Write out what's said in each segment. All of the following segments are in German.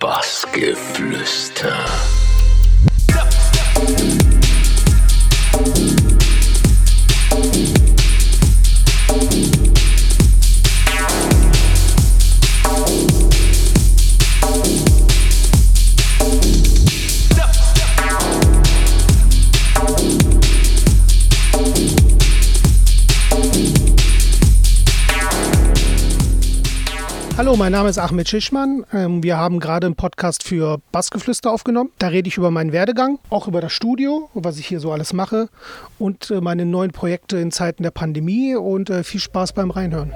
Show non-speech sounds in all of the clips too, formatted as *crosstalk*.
Bassgeflüster. Hallo, mein Name ist Ahmed Schischmann. Ähm, Wir haben gerade einen Podcast für Bassgeflüster aufgenommen. Da rede ich über meinen Werdegang, auch über das Studio, was ich hier so alles mache und äh, meine neuen Projekte in Zeiten der Pandemie und äh, viel Spaß beim Reinhören.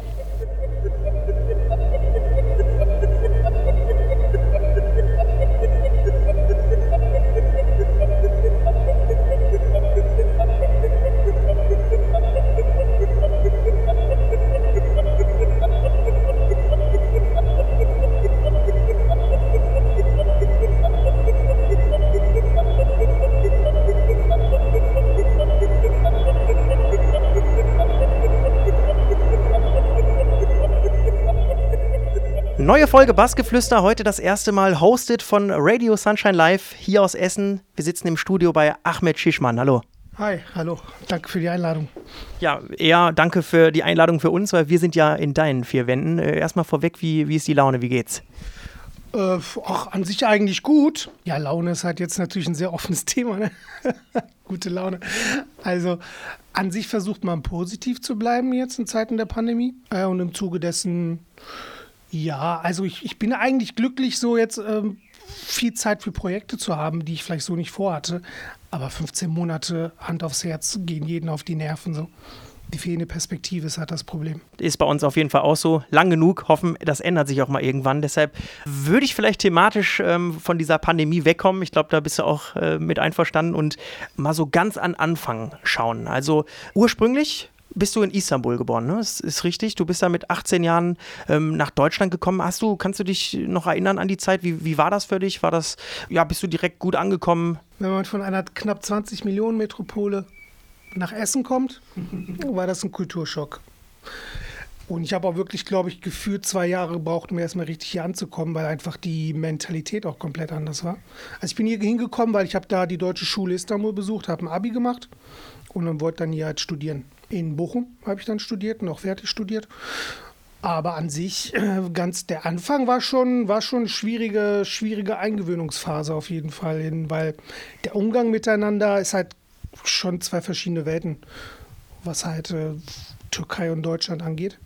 Neue Folge Bassgeflüster, heute das erste Mal hosted von Radio Sunshine Live hier aus Essen. Wir sitzen im Studio bei Ahmed Schischmann. Hallo. Hi, hallo. Danke für die Einladung. Ja, eher danke für die Einladung für uns, weil wir sind ja in deinen vier Wänden. Äh, Erstmal vorweg, wie, wie ist die Laune, wie geht's? Äh, ach, an sich eigentlich gut. Ja, Laune ist halt jetzt natürlich ein sehr offenes *laughs* Thema. Ne? *laughs* Gute Laune. Also an sich versucht man positiv zu bleiben jetzt in Zeiten der Pandemie. Äh, und im Zuge dessen, ja, also ich, ich bin eigentlich glücklich, so jetzt ähm, viel Zeit für Projekte zu haben, die ich vielleicht so nicht vorhatte. Aber 15 Monate Hand aufs Herz gehen jeden auf die Nerven so. Die fehlende Perspektive ist halt das Problem. Ist bei uns auf jeden Fall auch so. Lang genug, hoffen, das ändert sich auch mal irgendwann. Deshalb würde ich vielleicht thematisch ähm, von dieser Pandemie wegkommen. Ich glaube, da bist du auch äh, mit einverstanden und mal so ganz an Anfang schauen. Also ursprünglich bist du in Istanbul geboren, ne? Das ist richtig. Du bist da mit 18 Jahren ähm, nach Deutschland gekommen. Hast du, kannst du dich noch erinnern an die Zeit? Wie, wie war das für dich? War das, ja, bist du direkt gut angekommen? Wenn man von einer knapp 20 Millionen Metropole nach Essen kommt, *laughs* war das ein Kulturschock. Und ich habe auch wirklich, glaube ich, gefühlt zwei Jahre gebraucht, um erstmal richtig hier anzukommen, weil einfach die Mentalität auch komplett anders war. Also ich bin hier hingekommen, weil ich habe da die deutsche Schule Istanbul besucht, habe ein Abi gemacht und dann wollte dann hier halt studieren. In Bochum habe ich dann studiert auch fertig studiert. Aber an sich, äh, ganz der Anfang war schon, war schon eine schwierige, schwierige Eingewöhnungsphase auf jeden Fall, hin, weil der Umgang miteinander ist halt schon zwei verschiedene Welten, was halt äh, Türkei und Deutschland angeht.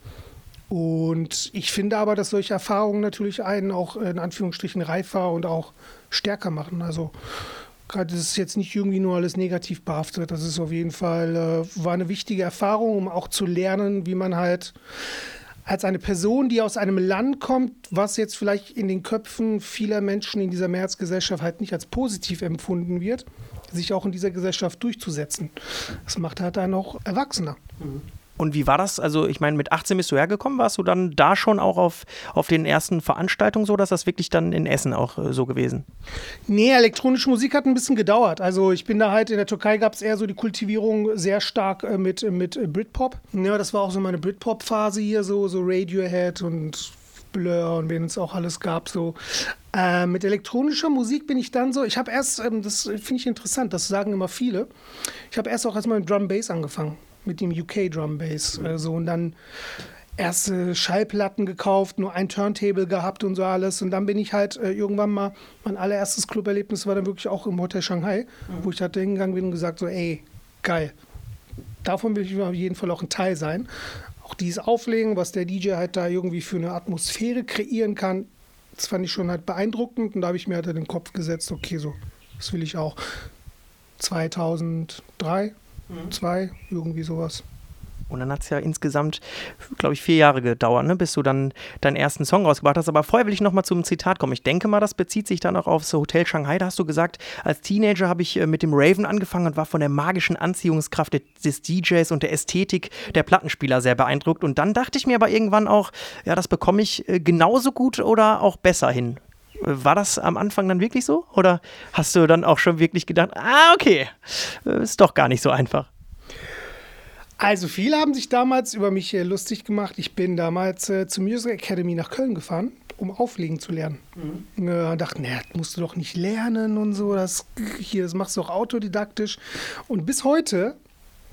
Und ich finde aber, dass solche Erfahrungen natürlich einen auch in Anführungsstrichen reifer und auch stärker machen. Also gerade ist jetzt nicht irgendwie nur alles negativ behaftet. Das ist auf jeden Fall, äh, war eine wichtige Erfahrung, um auch zu lernen, wie man halt als eine Person, die aus einem Land kommt, was jetzt vielleicht in den Köpfen vieler Menschen in dieser Mehrheitsgesellschaft halt nicht als positiv empfunden wird, sich auch in dieser Gesellschaft durchzusetzen. Das macht halt einen auch erwachsener. Und wie war das? Also, ich meine, mit 18 bist du hergekommen. Warst du dann da schon auch auf, auf den ersten Veranstaltungen so, dass das wirklich dann in Essen auch äh, so gewesen? Nee, elektronische Musik hat ein bisschen gedauert. Also ich bin da halt, in der Türkei gab es eher so die Kultivierung sehr stark äh, mit, mit äh, Britpop. Ja, das war auch so meine Britpop-Phase hier, so, so Radiohead und Blur und wen es auch alles gab. So. Äh, mit elektronischer Musik bin ich dann so, ich habe erst, ähm, das finde ich interessant, das sagen immer viele, ich habe erst auch erstmal mit Drum Bass angefangen, mit dem UK Drum Bass. Äh, so, und dann erste Schallplatten gekauft, nur ein Turntable gehabt und so alles. Und dann bin ich halt äh, irgendwann mal, mein allererstes Cluberlebnis war dann wirklich auch im Hotel Shanghai, wo ich halt hingegangen bin und gesagt so, ey, geil. Davon will ich auf jeden Fall auch ein Teil sein. Auch dieses Auflegen, was der DJ halt da irgendwie für eine Atmosphäre kreieren kann, das fand ich schon halt beeindruckend. Und da habe ich mir halt in den Kopf gesetzt, okay, so, das will ich auch. 2003, 2, irgendwie sowas. Und dann hat es ja insgesamt, glaube ich, vier Jahre gedauert, ne, bis du dann deinen ersten Song rausgebracht hast. Aber vorher will ich noch mal zum Zitat kommen. Ich denke mal, das bezieht sich dann auch aufs Hotel Shanghai. Da hast du gesagt, als Teenager habe ich äh, mit dem Raven angefangen und war von der magischen Anziehungskraft de- des DJs und der Ästhetik der Plattenspieler sehr beeindruckt. Und dann dachte ich mir aber irgendwann auch, ja, das bekomme ich äh, genauso gut oder auch besser hin. Äh, War das am Anfang dann wirklich so? Oder hast du dann auch schon wirklich gedacht, ah, okay, äh, ist doch gar nicht so einfach? Also viele haben sich damals über mich äh, lustig gemacht. Ich bin damals äh, zur Music Academy nach Köln gefahren um auflegen zu lernen. Mhm. Ja, dachte, naja, musst du doch nicht lernen und so, das hier, das machst du auch autodidaktisch. Und bis heute,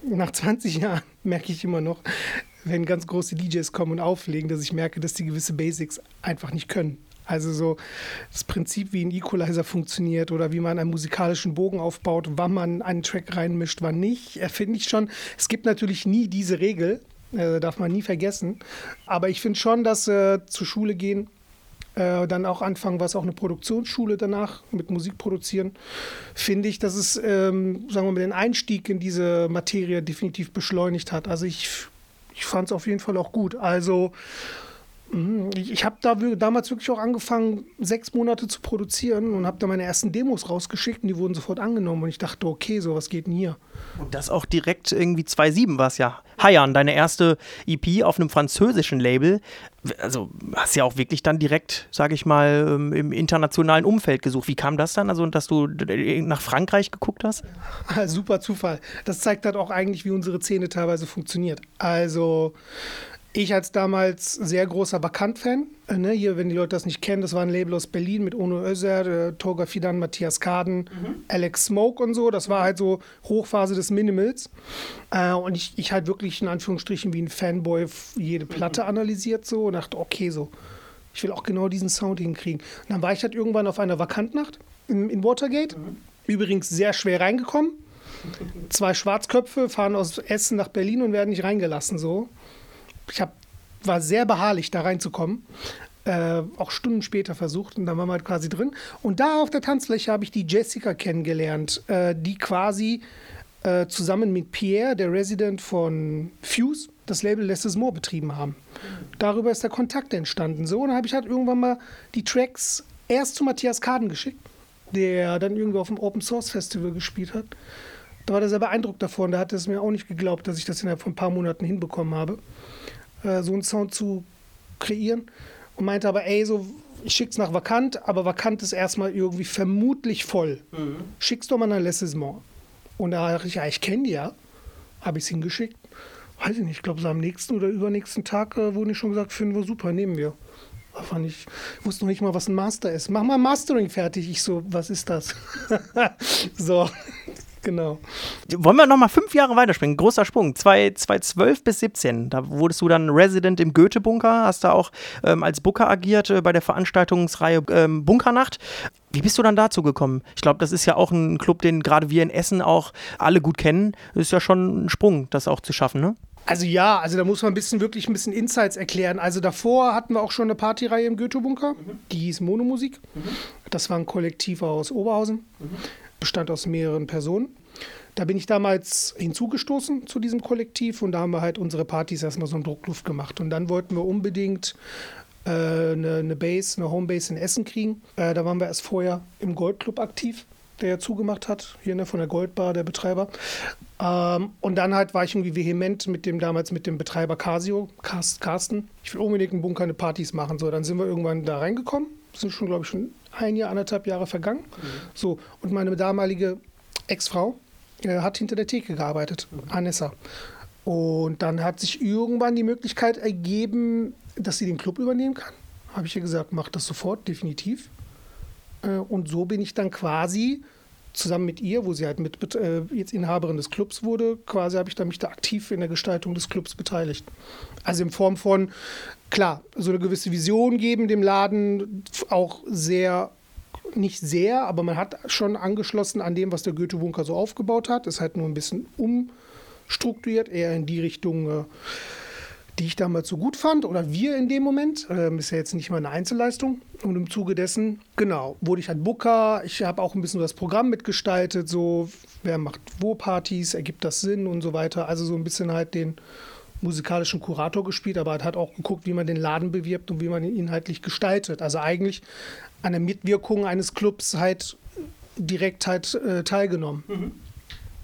nach 20 Jahren, *laughs* merke ich immer noch, wenn ganz große DJs kommen und auflegen, dass ich merke, dass die gewisse Basics einfach nicht können. Also so das Prinzip, wie ein Equalizer funktioniert oder wie man einen musikalischen Bogen aufbaut, wann man einen Track reinmischt, wann nicht, finde ich schon. Es gibt natürlich nie diese Regel, äh, darf man nie vergessen. Aber ich finde schon, dass äh, zur Schule gehen, äh, dann auch anfangen, was auch eine Produktionsschule danach mit Musik produzieren, finde ich, dass es, ähm, sagen wir mal, den Einstieg in diese Materie definitiv beschleunigt hat. Also ich, ich fand es auf jeden Fall auch gut. Also. Ich, ich habe da damals wirklich auch angefangen, sechs Monate zu produzieren und habe da meine ersten Demos rausgeschickt und die wurden sofort angenommen. Und ich dachte, okay, so was geht denn hier? Und das auch direkt irgendwie 2.7 war es ja. Hayan, deine erste EP auf einem französischen Label. Also hast ja auch wirklich dann direkt, sage ich mal, ähm, im internationalen Umfeld gesucht. Wie kam das dann? Also, dass du nach Frankreich geguckt hast? *laughs* Super Zufall. Das zeigt halt auch eigentlich, wie unsere Szene teilweise funktioniert. Also ich als damals sehr großer Bekannt-Fan, äh, ne, hier, wenn die Leute das nicht kennen, das war ein Label aus Berlin mit Ono Özer, äh, Toga Fidan, Matthias Kaden, mhm. Alex Smoke und so. Das war halt so Hochphase des Minimals. Äh, und ich, ich halt wirklich in Anführungsstrichen wie ein Fanboy jede Platte mhm. analysiert so und dachte, okay, so, ich will auch genau diesen Sound hinkriegen. Und dann war ich halt irgendwann auf einer Vakantnacht in, in Watergate. Mhm. Übrigens sehr schwer reingekommen. *laughs* Zwei Schwarzköpfe fahren aus Essen nach Berlin und werden nicht reingelassen so ich hab, war sehr beharrlich, da reinzukommen. Äh, auch Stunden später versucht und dann waren wir halt quasi drin. Und da auf der Tanzfläche habe ich die Jessica kennengelernt, äh, die quasi äh, zusammen mit Pierre, der Resident von Fuse, das Label Less More betrieben haben. Darüber ist der Kontakt entstanden. So, und dann habe ich halt irgendwann mal die Tracks erst zu Matthias Kaden geschickt, der dann irgendwie auf dem Open Source Festival gespielt hat. Da war der sehr beeindruckt davon. Da hat er es mir auch nicht geglaubt, dass ich das innerhalb von ein paar Monaten hinbekommen habe. Äh, so einen Sound zu kreieren. Und meinte aber, ey, so, ich schick's nach Vakant, aber Vakant ist erstmal irgendwie vermutlich voll. Mhm. Schick's doch mal nach Lessismont. Und da dachte ich, ja, ich kenne die ja. Habe ich es hingeschickt. Weiß ich nicht, ich glaube, so am nächsten oder übernächsten Tag äh, wurde ich schon gesagt, finden wir super, nehmen wir. Fand ich, ich wusste noch nicht mal, was ein Master ist. Mach mal Mastering fertig. Ich so, was ist das? *laughs* so, Genau. Wollen wir nochmal fünf Jahre weiterspringen? Großer Sprung. 2012 bis 17. Da wurdest du dann Resident im Goethe-Bunker, hast da auch ähm, als Booker agiert äh, bei der Veranstaltungsreihe ähm, Bunkernacht. Wie bist du dann dazu gekommen? Ich glaube, das ist ja auch ein Club, den gerade wir in Essen auch alle gut kennen. Das ist ja schon ein Sprung, das auch zu schaffen, ne? Also ja, also da muss man ein bisschen wirklich ein bisschen Insights erklären. Also davor hatten wir auch schon eine Partyreihe im Goethe-Bunker, mhm. die hieß Monomusik. Mhm. Das war ein Kollektiv aus Oberhausen. Mhm bestand aus mehreren Personen. Da bin ich damals hinzugestoßen zu diesem Kollektiv und da haben wir halt unsere Partys erstmal so in Druckluft gemacht. Und dann wollten wir unbedingt äh, eine, eine Base, eine Homebase in Essen kriegen. Äh, da waren wir erst vorher im Goldclub aktiv, der ja zugemacht hat, hier ne, von der Goldbar, der Betreiber. Ähm, und dann halt war ich irgendwie vehement mit dem damals mit dem Betreiber Casio, Carsten. Ich will unbedingt einen Bunker eine Partys machen. So, dann sind wir irgendwann da reingekommen. Das sind schon, glaube ich, schon ein Jahr, anderthalb Jahre vergangen. Mhm. So, und meine damalige Ex-Frau äh, hat hinter der Theke gearbeitet, mhm. Anessa. Und dann hat sich irgendwann die Möglichkeit ergeben, dass sie den Club übernehmen kann. Habe ich ihr gesagt, mach das sofort, definitiv. Äh, und so bin ich dann quasi zusammen mit ihr, wo sie halt mit, äh, jetzt Inhaberin des Clubs wurde, quasi habe ich da mich da aktiv in der Gestaltung des Clubs beteiligt. Also in Form von, klar, so eine gewisse Vision geben dem Laden, auch sehr, nicht sehr, aber man hat schon angeschlossen an dem, was der Goethe-Bunker so aufgebaut hat. Ist halt nur ein bisschen umstrukturiert, eher in die Richtung. Äh, die ich damals so gut fand oder wir in dem Moment. Ähm, ist ja jetzt nicht mal eine Einzelleistung. Und im Zuge dessen, genau, wurde ich halt Booker. Ich habe auch ein bisschen das Programm mitgestaltet, so wer macht wo Partys, ergibt das Sinn und so weiter. Also so ein bisschen halt den musikalischen Kurator gespielt, aber hat auch geguckt, wie man den Laden bewirbt und wie man ihn inhaltlich gestaltet. Also eigentlich an der Mitwirkung eines Clubs halt direkt halt äh, teilgenommen. Mhm.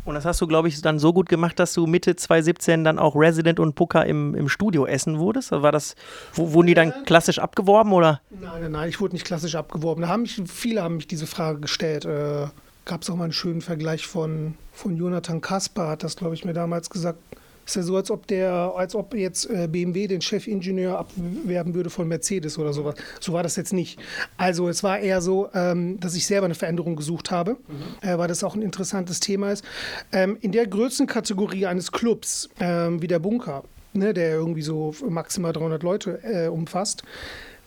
Und das hast du, glaube ich, dann so gut gemacht, dass du Mitte 2017 dann auch Resident und Booker im, im Studio essen wurdest? War das, wo, wurden die dann klassisch abgeworben oder? Nein, nein, nein, ich wurde nicht klassisch abgeworben. Da haben mich, viele haben mich diese Frage gestellt. Äh, Gab es auch mal einen schönen Vergleich von, von Jonathan Kasper, hat das, glaube ich, mir damals gesagt. Ist ja so, als ob der, als ob jetzt äh, BMW den Chefingenieur abwerben würde von Mercedes oder sowas. So war das jetzt nicht. Also es war eher so, ähm, dass ich selber eine Veränderung gesucht habe, mhm. äh, weil das auch ein interessantes Thema ist. Ähm, in der Größenkategorie eines Clubs, ähm, wie der Bunker, ne, der irgendwie so maximal 300 Leute äh, umfasst,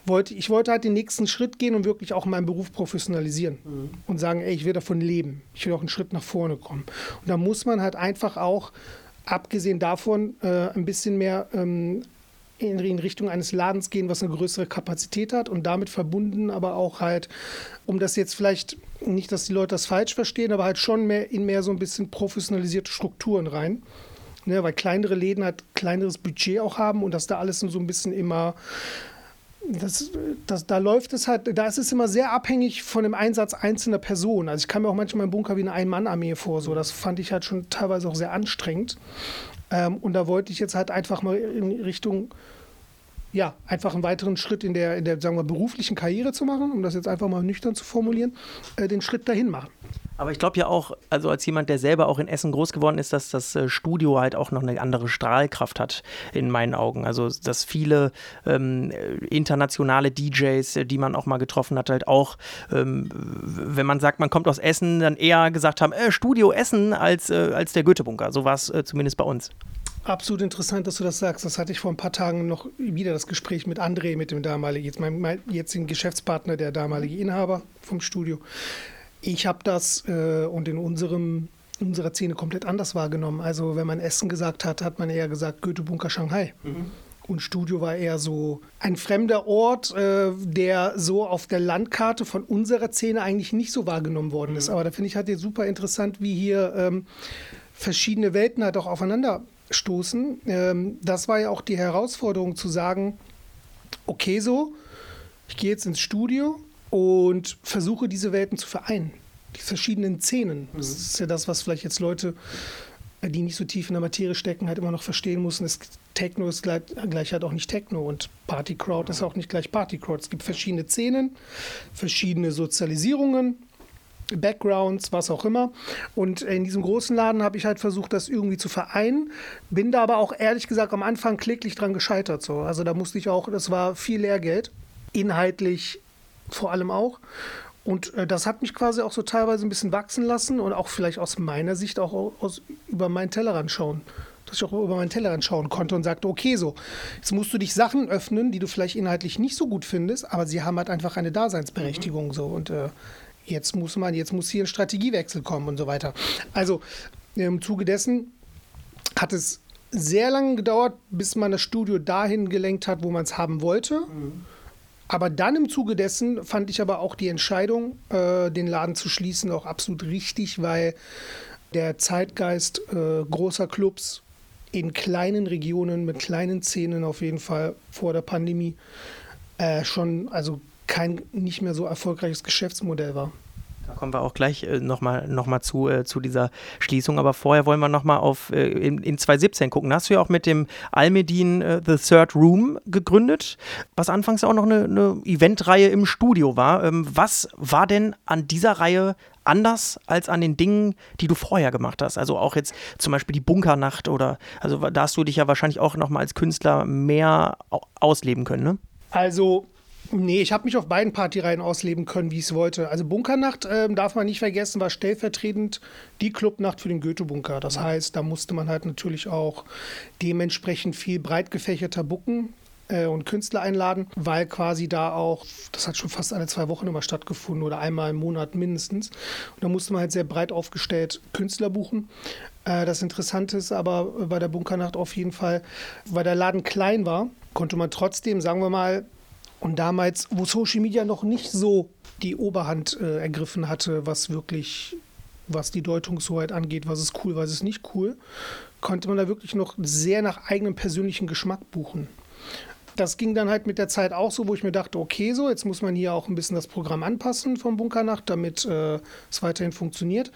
wollte, ich wollte halt den nächsten Schritt gehen und wirklich auch meinen Beruf professionalisieren mhm. und sagen, ey, ich will davon leben. Ich will auch einen Schritt nach vorne kommen. Und da muss man halt einfach auch, abgesehen davon, äh, ein bisschen mehr ähm, in, in Richtung eines Ladens gehen, was eine größere Kapazität hat und damit verbunden aber auch halt, um das jetzt vielleicht nicht, dass die Leute das falsch verstehen, aber halt schon mehr in mehr so ein bisschen professionalisierte Strukturen rein. Ne, weil kleinere Läden halt kleineres Budget auch haben und dass da alles so ein bisschen immer das, das, da läuft es halt, da ist es immer sehr abhängig von dem Einsatz einzelner Personen. Also ich kam mir auch manchmal im Bunker wie eine Ein-Mann-Armee vor. So. Das fand ich halt schon teilweise auch sehr anstrengend. Ähm, und da wollte ich jetzt halt einfach mal in Richtung, ja, einfach einen weiteren Schritt in der, in der, sagen wir, beruflichen Karriere zu machen, um das jetzt einfach mal nüchtern zu formulieren, äh, den Schritt dahin machen. Aber ich glaube ja auch, also als jemand, der selber auch in Essen groß geworden ist, dass das äh, Studio halt auch noch eine andere Strahlkraft hat, in meinen Augen. Also, dass viele ähm, internationale DJs, äh, die man auch mal getroffen hat, halt auch, ähm, wenn man sagt, man kommt aus Essen, dann eher gesagt haben, äh, Studio Essen als, äh, als der Goethe-Bunker. So war es äh, zumindest bei uns. Absolut interessant, dass du das sagst. Das hatte ich vor ein paar Tagen noch wieder das Gespräch mit André, mit dem damaligen, jetzt mein, mein jetzigen Geschäftspartner, der damalige Inhaber vom Studio. Ich habe das äh, und in unserem unserer Szene komplett anders wahrgenommen. Also wenn man Essen gesagt hat, hat man eher gesagt Goethe-Bunker Shanghai. Mhm. Und Studio war eher so ein fremder Ort, äh, der so auf der Landkarte von unserer Szene eigentlich nicht so wahrgenommen worden ist. Mhm. Aber da finde ich halt jetzt super interessant, wie hier ähm, verschiedene Welten halt auch aufeinander stoßen. Ähm, das war ja auch die Herausforderung zu sagen, okay so, ich gehe jetzt ins Studio, und versuche diese Welten zu vereinen. Die verschiedenen Szenen. Das mhm. ist ja das, was vielleicht jetzt Leute, die nicht so tief in der Materie stecken, halt immer noch verstehen müssen. Es, Techno ist gleich, gleich halt auch nicht Techno und Party Crowd ist auch nicht gleich Party Crowd. Es gibt verschiedene Szenen, verschiedene Sozialisierungen, Backgrounds, was auch immer. Und in diesem großen Laden habe ich halt versucht, das irgendwie zu vereinen. Bin da aber auch ehrlich gesagt am Anfang kläglich dran gescheitert. So. Also da musste ich auch, das war viel Lehrgeld. Inhaltlich vor allem auch. Und äh, das hat mich quasi auch so teilweise ein bisschen wachsen lassen und auch vielleicht aus meiner Sicht auch aus, über meinen Tellerrand schauen. Dass ich auch über meinen Tellerrand schauen konnte und sagte, okay, so, jetzt musst du dich Sachen öffnen, die du vielleicht inhaltlich nicht so gut findest, aber sie haben halt einfach eine Daseinsberechtigung mhm. so. Und äh, jetzt muss man, jetzt muss hier ein Strategiewechsel kommen und so weiter. Also im Zuge dessen hat es sehr lange gedauert, bis man das Studio dahin gelenkt hat, wo man es haben wollte. Mhm aber dann im Zuge dessen fand ich aber auch die Entscheidung, äh, den Laden zu schließen, auch absolut richtig, weil der Zeitgeist äh, großer Clubs in kleinen Regionen mit kleinen Szenen auf jeden Fall vor der Pandemie äh, schon also kein nicht mehr so erfolgreiches Geschäftsmodell war. Da kommen wir auch gleich äh, nochmal noch mal zu, äh, zu dieser Schließung. Aber vorher wollen wir nochmal auf äh, in, in 2017 gucken. Da hast du ja auch mit dem Almedin äh, The Third Room gegründet, was anfangs auch noch eine, eine Eventreihe im Studio war. Ähm, was war denn an dieser Reihe anders als an den Dingen, die du vorher gemacht hast? Also auch jetzt zum Beispiel die Bunkernacht oder, also da hast du dich ja wahrscheinlich auch nochmal als Künstler mehr ausleben können, ne? Also Nee, ich habe mich auf beiden Partyreihen ausleben können, wie ich es wollte. Also Bunkernacht äh, darf man nicht vergessen, war stellvertretend die Clubnacht für den Goethe-Bunker. Das heißt, da musste man halt natürlich auch dementsprechend viel breit gefächerter bucken äh, und Künstler einladen, weil quasi da auch, das hat schon fast alle zwei Wochen immer stattgefunden oder einmal im Monat mindestens. Und da musste man halt sehr breit aufgestellt Künstler buchen. Äh, das Interessante ist aber bei der Bunkernacht auf jeden Fall, weil der Laden klein war, konnte man trotzdem, sagen wir mal, und damals, wo Social Media noch nicht so die Oberhand äh, ergriffen hatte, was wirklich, was die Deutungshoheit angeht, was ist cool, was ist nicht cool, konnte man da wirklich noch sehr nach eigenem persönlichen Geschmack buchen. Das ging dann halt mit der Zeit auch so, wo ich mir dachte, okay, so, jetzt muss man hier auch ein bisschen das Programm anpassen vom Bunkernacht, damit äh, es weiterhin funktioniert.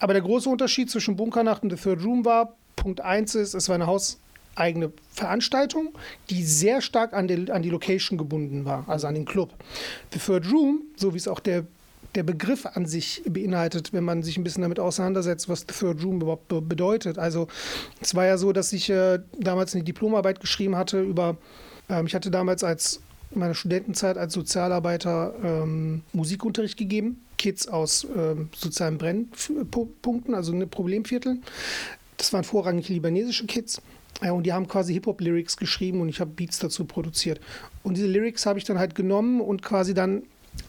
Aber der große Unterschied zwischen Bunkernacht und The Third Room war, Punkt 1 ist, es war eine Haus- eigene Veranstaltung, die sehr stark an die, an die Location gebunden war, also an den Club. The Third Room, so wie es auch der der Begriff an sich beinhaltet, wenn man sich ein bisschen damit auseinandersetzt, was The Third Room überhaupt be bedeutet. Also es war ja so, dass ich äh, damals eine Diplomarbeit geschrieben hatte über, ähm, ich hatte damals als in meiner Studentenzeit als Sozialarbeiter ähm, Musikunterricht gegeben, Kids aus ähm, sozialen Brennpunkten, also ne, Problemvierteln. Das waren vorrangig libanesische Kids. Ja, und die haben quasi Hip-Hop-Lyrics geschrieben und ich habe Beats dazu produziert. Und diese Lyrics habe ich dann halt genommen und quasi dann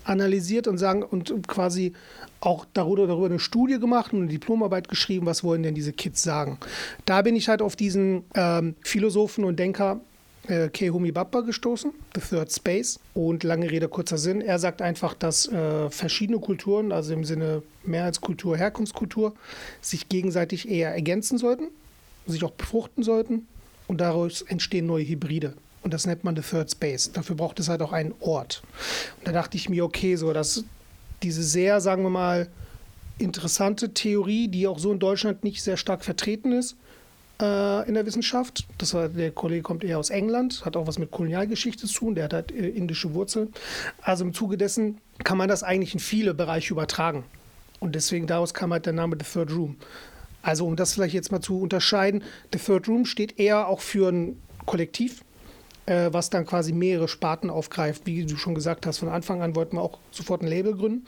analysiert und sagen und quasi auch darüber, darüber eine Studie gemacht und eine Diplomarbeit geschrieben, was wollen denn diese Kids sagen. Da bin ich halt auf diesen ähm, Philosophen und Denker äh, Kehumi Bappa gestoßen, The Third Space. Und lange Rede, kurzer Sinn. Er sagt einfach, dass äh, verschiedene Kulturen, also im Sinne Mehrheitskultur, Herkunftskultur, sich gegenseitig eher ergänzen sollten, sich auch befruchten sollten und daraus entstehen neue Hybride. Und das nennt man The Third Space. Dafür braucht es halt auch einen Ort. Und da dachte ich mir, okay, so, dass diese sehr, sagen wir mal, interessante Theorie, die auch so in Deutschland nicht sehr stark vertreten ist, äh, in der Wissenschaft. Das war, der Kollege kommt eher aus England, hat auch was mit Kolonialgeschichte zu tun, der hat halt äh, indische Wurzeln. Also im Zuge dessen kann man das eigentlich in viele Bereiche übertragen. Und deswegen daraus kam halt der Name The Third Room. Also um das vielleicht jetzt mal zu unterscheiden, The Third Room steht eher auch für ein Kollektiv, äh, was dann quasi mehrere Sparten aufgreift. Wie du schon gesagt hast, von Anfang an wollten wir auch sofort ein Label gründen.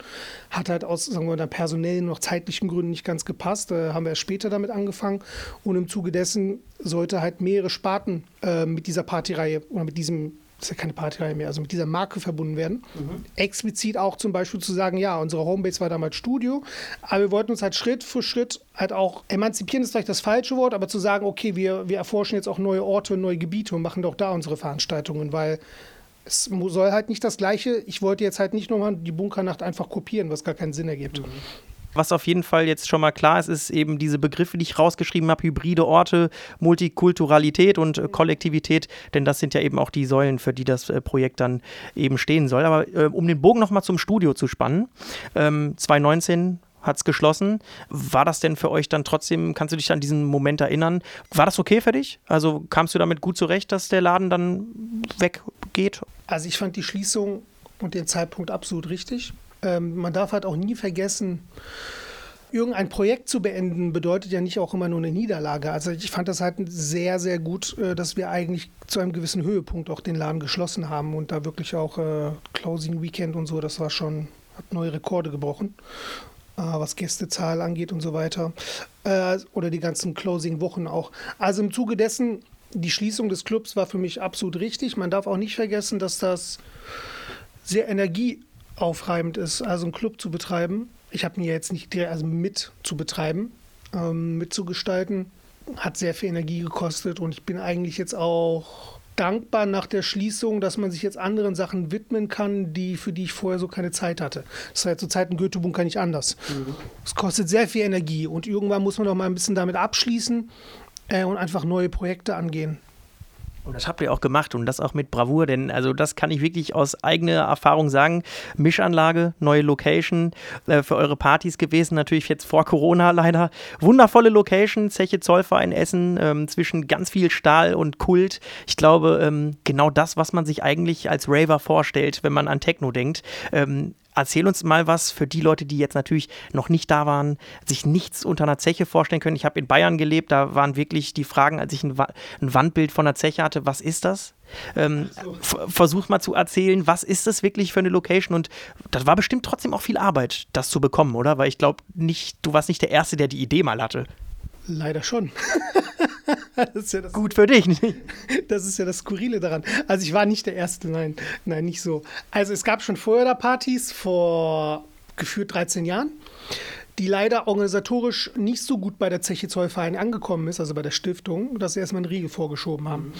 Hat halt aus, sagen wir mal, personellen, noch zeitlichen Gründen nicht ganz gepasst. Äh, haben wir erst später damit angefangen. Und im Zuge dessen sollte halt mehrere Sparten äh, mit dieser Partyreihe oder mit diesem ist ja keine Partyreihe mehr, also mit dieser Marke verbunden werden. Mhm. Explizit auch zum Beispiel zu sagen, ja, unsere Homebase war damals Studio, aber wir wollten uns halt Schritt für Schritt halt auch, emanzipieren ist vielleicht das falsche Wort, aber zu sagen, okay, wir, wir erforschen jetzt auch neue Orte, neue Gebiete und machen doch da unsere Veranstaltungen, weil es soll halt nicht das Gleiche, ich wollte jetzt halt nicht nochmal die Bunkernacht einfach kopieren, was gar keinen Sinn ergibt. Mhm. Was auf jeden Fall jetzt schon mal klar ist, ist eben diese Begriffe, die ich rausgeschrieben habe, hybride Orte, Multikulturalität und äh, Kollektivität, denn das sind ja eben auch die Säulen, für die das äh, Projekt dann eben stehen soll. Aber äh, um den Bogen nochmal zum Studio zu spannen, ähm, 2019 hat es geschlossen. War das denn für euch dann trotzdem, kannst du dich an diesen Moment erinnern? War das okay für dich? Also kamst du damit gut zurecht, dass der Laden dann weggeht? Also ich fand die Schließung und den Zeitpunkt absolut richtig ähm, man darf halt auch nie vergessen, irgendein Projekt zu beenden bedeutet ja nicht auch immer nur eine Niederlage. Also ich fand das halt sehr, sehr gut, äh, dass wir eigentlich zu einem gewissen Höhepunkt auch den Laden geschlossen haben und da wirklich auch äh, Closing Weekend und so, das war schon, hat neue Rekorde gebrochen, äh, was Gästezahl angeht und so weiter. Äh, oder die ganzen Closing-Wochen auch. Also im Zuge dessen, die Schließung des Clubs war für mich absolut richtig. Man darf auch nicht vergessen, dass das sehr energie aufreibend ist, also einen Club zu betreiben. Ich habe mir jetzt nicht direkt, also mit zu betreiben, ähm, mitzugestalten, hat sehr viel Energie gekostet und ich bin eigentlich jetzt auch dankbar nach der Schließung, dass man sich jetzt anderen Sachen widmen kann, die, für die ich vorher so keine Zeit hatte. Das war ja zur Zeit in Goethe-Bunker nicht anders. Mhm. Es kostet sehr viel Energie und irgendwann muss man auch mal ein bisschen damit abschließen äh, und einfach neue Projekte angehen. Und das habt ihr auch gemacht und das auch mit Bravour, denn also das kann ich wirklich aus eigener Erfahrung sagen. Mischanlage, neue Location äh, für eure Partys gewesen, natürlich jetzt vor Corona leider. Wundervolle Location, Zeche Zollverein Essen, ähm, zwischen ganz viel Stahl und Kult. Ich glaube, ähm, genau das, was man sich eigentlich als Raver vorstellt, wenn man an Techno denkt. Ähm, Erzähl uns mal was für die Leute, die jetzt natürlich noch nicht da waren, sich nichts unter einer Zeche vorstellen können. Ich habe in Bayern gelebt, da waren wirklich die Fragen, als ich ein, ein Wandbild von einer Zeche hatte, was ist das? Ähm, so. Versuch mal zu erzählen, was ist das wirklich für eine Location? Und das war bestimmt trotzdem auch viel Arbeit, das zu bekommen, oder? Weil ich glaube, du warst nicht der Erste, der die Idee mal hatte. Leider schon. *laughs* ja Gut für dich. Nicht? Das ist ja das Skurrile daran. Also ich war nicht der Erste, nein, nein, nicht so. Also es gab schon vorher da Partys vor gefühlt 13 Jahren, die leider organisatorisch nicht so gut bei der Zeche Zollverein angekommen ist, also bei der Stiftung, dass sie erstmal einen Riegel vorgeschoben haben. Mhm.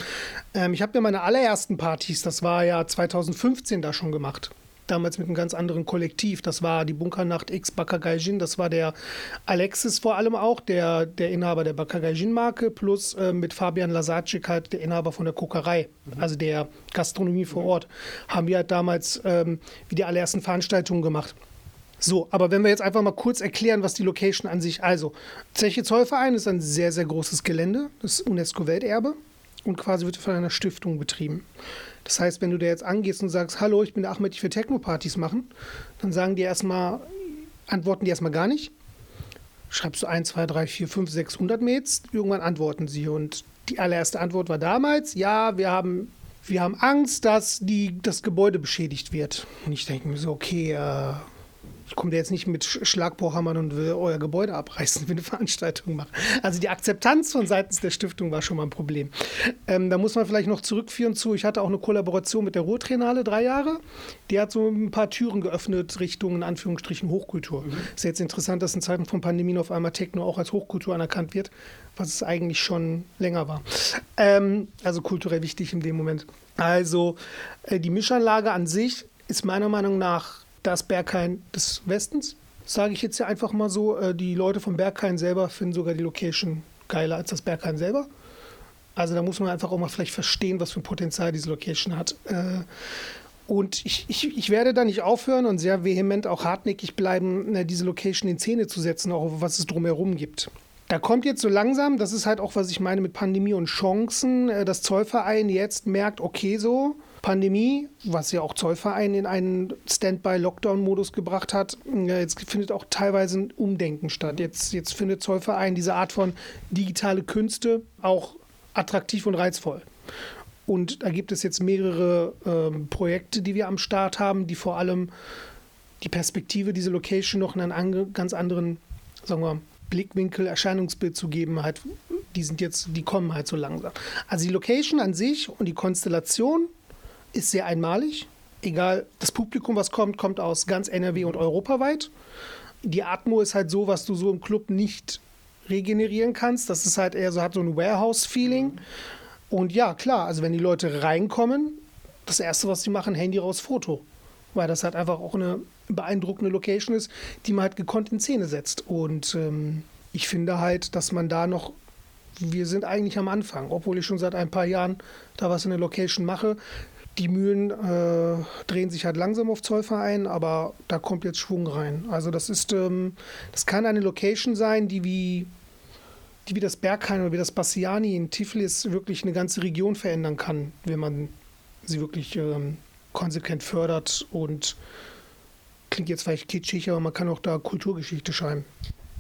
Ähm, ich habe mir meine allerersten Partys, das war ja 2015 da schon gemacht damals mit einem ganz anderen Kollektiv. Das war die Bunkernacht X Bakagaijin, das war der Alexis vor allem auch, der, der Inhaber der Bakagaijin-Marke, plus äh, mit Fabian Lasacik halt der Inhaber von der Kokerei, mhm. also der Gastronomie vor mhm. Ort, haben wir halt damals ähm, wie die allerersten Veranstaltungen gemacht. So, aber wenn wir jetzt einfach mal kurz erklären, was die Location an sich, also Zeche Zollverein ist ein sehr, sehr großes Gelände, das ist UNESCO-Welterbe und quasi wird von einer Stiftung betrieben. Das heißt, wenn du da jetzt angehst und sagst, hallo, ich bin der Ahmed, ich will Techno-Partys machen, dann sagen die erstmal, antworten die erstmal gar nicht. Schreibst du 1, 2, 3, 4, 5, 600 Mails, irgendwann antworten sie. Und die allererste Antwort war damals, ja, wir haben, wir haben Angst, dass die, das Gebäude beschädigt wird. Und ich denke mir so, okay, äh, ich komme da jetzt nicht mit Schlagbohrhammern und will euer Gebäude abreißen, *laughs* wenn eine Veranstaltung mache. Also die Akzeptanz von seitens der Stiftung war schon mal ein Problem. Ähm, da muss man vielleicht noch zurückführen zu, ich hatte auch eine Kollaboration mit der Ruhrtriennale drei Jahre. Die hat so ein paar Türen geöffnet Richtung, in Anführungsstrichen, Hochkultur. Mhm. Ist jetzt interessant, dass in Zeiten von Pandemien auf einmal Techno auch als Hochkultur anerkannt wird, was es eigentlich schon länger war. Ähm, also kulturell wichtig in dem Moment. Also äh, die Mischanlage an sich ist meiner Meinung nach das Berghain des Westens. Sage ich jetzt ja einfach mal so. Äh, die Leute vom Berghain selber finden sogar die Location geiler als das Berghain selber. Also da muss man einfach auch mal vielleicht verstehen, was für ein Potenzial diese Location hat. Äh, und ich, ich, ich werde da nicht aufhören und sehr vehement auch hartnäckig bleiben, äh, diese Location in Szene zu setzen, auch was es drumherum gibt. Da kommt jetzt so langsam, das ist halt auch, was ich meine mit Pandemie und Chancen, dass Zollverein jetzt merkt, okay, so, Pandemie, was ja auch Zollverein in einen Standby-Lockdown-Modus gebracht hat, jetzt findet auch teilweise ein Umdenken statt. Jetzt, jetzt findet Zollverein diese Art von digitale Künste auch attraktiv und reizvoll. Und da gibt es jetzt mehrere ähm, Projekte, die wir am Start haben, die vor allem die Perspektive, diese Location noch in einen ganz anderen, sagen wir, Blickwinkel, Erscheinungsbild zu geben, halt, die sind jetzt, die kommen halt so langsam. Also die Location an sich und die Konstellation ist sehr einmalig. Egal, das Publikum, was kommt, kommt aus ganz NRW und europaweit. Die Atmo ist halt so, was du so im Club nicht regenerieren kannst. Das ist halt eher so, hat so ein Warehouse-Feeling. Und ja, klar, also wenn die Leute reinkommen, das Erste, was sie machen, Handy raus, Foto. Weil das halt einfach auch eine beeindruckende Location ist, die man halt gekonnt in Szene setzt. Und ähm, ich finde halt, dass man da noch wir sind eigentlich am Anfang, obwohl ich schon seit ein paar Jahren da was in der Location mache die Mühlen äh, drehen sich halt langsam auf Zollverein, aber da kommt jetzt Schwung rein. Also das ist, ähm, das kann eine Location sein, die wie, die wie das Berghain oder wie das Bassiani in Tiflis wirklich eine ganze Region verändern kann, wenn man sie wirklich ähm, konsequent fördert und klingt jetzt vielleicht kitschig, aber man kann auch da Kulturgeschichte schreiben.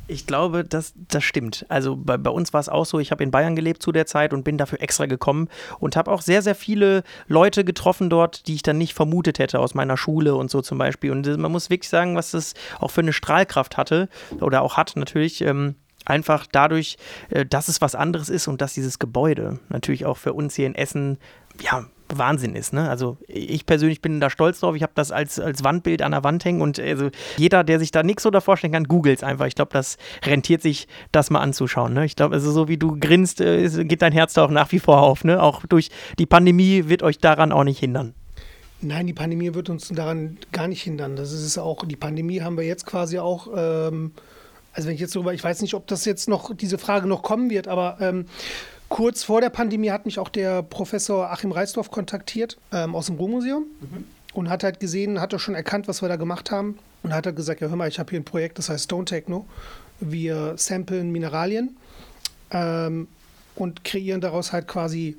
Ich glaube, das, das stimmt. Also bei, bei uns war es auch so, ich habe in Bayern gelebt zu der Zeit und bin dafür extra gekommen und habe auch sehr, sehr viele Leute getroffen dort, die ich dann nicht vermutet hätte aus meiner Schule und so zum Beispiel. Und man muss wirklich sagen, was das auch für eine Strahlkraft hatte oder auch hat natürlich. Ähm, einfach dadurch, äh, dass es was anderes ist und dass dieses Gebäude natürlich auch für uns hier in Essen ja, Wahnsinn ist. Ne? Also ich persönlich bin da stolz drauf. Ich habe das als, als Wandbild an der Wand hängen und also jeder, der sich da nichts so davor stellen kann, googelt es einfach. Ich glaube, das rentiert sich, das mal anzuschauen. Ne? Ich glaube, also so wie du grinst, äh, geht dein Herz da auch nach wie vor auf. Ne? Auch durch die Pandemie wird euch daran auch nicht hindern. Nein, die Pandemie wird uns daran gar nicht hindern. Das ist auch, die Pandemie haben wir jetzt quasi auch, ähm, also wenn ich jetzt darüber, ich weiß nicht, ob das jetzt noch, diese Frage noch kommen wird, aber ähm, Kurz vor der Pandemie hat mich auch der Professor Achim Reisdorf kontaktiert ähm, aus dem Ruhrmuseum mhm. und hat halt gesehen, hat er schon erkannt, was wir da gemacht haben und hat halt gesagt, ja hör mal, ich habe hier ein Projekt, das heißt Stone Techno. Wir samplen Mineralien ähm, und kreieren daraus halt quasi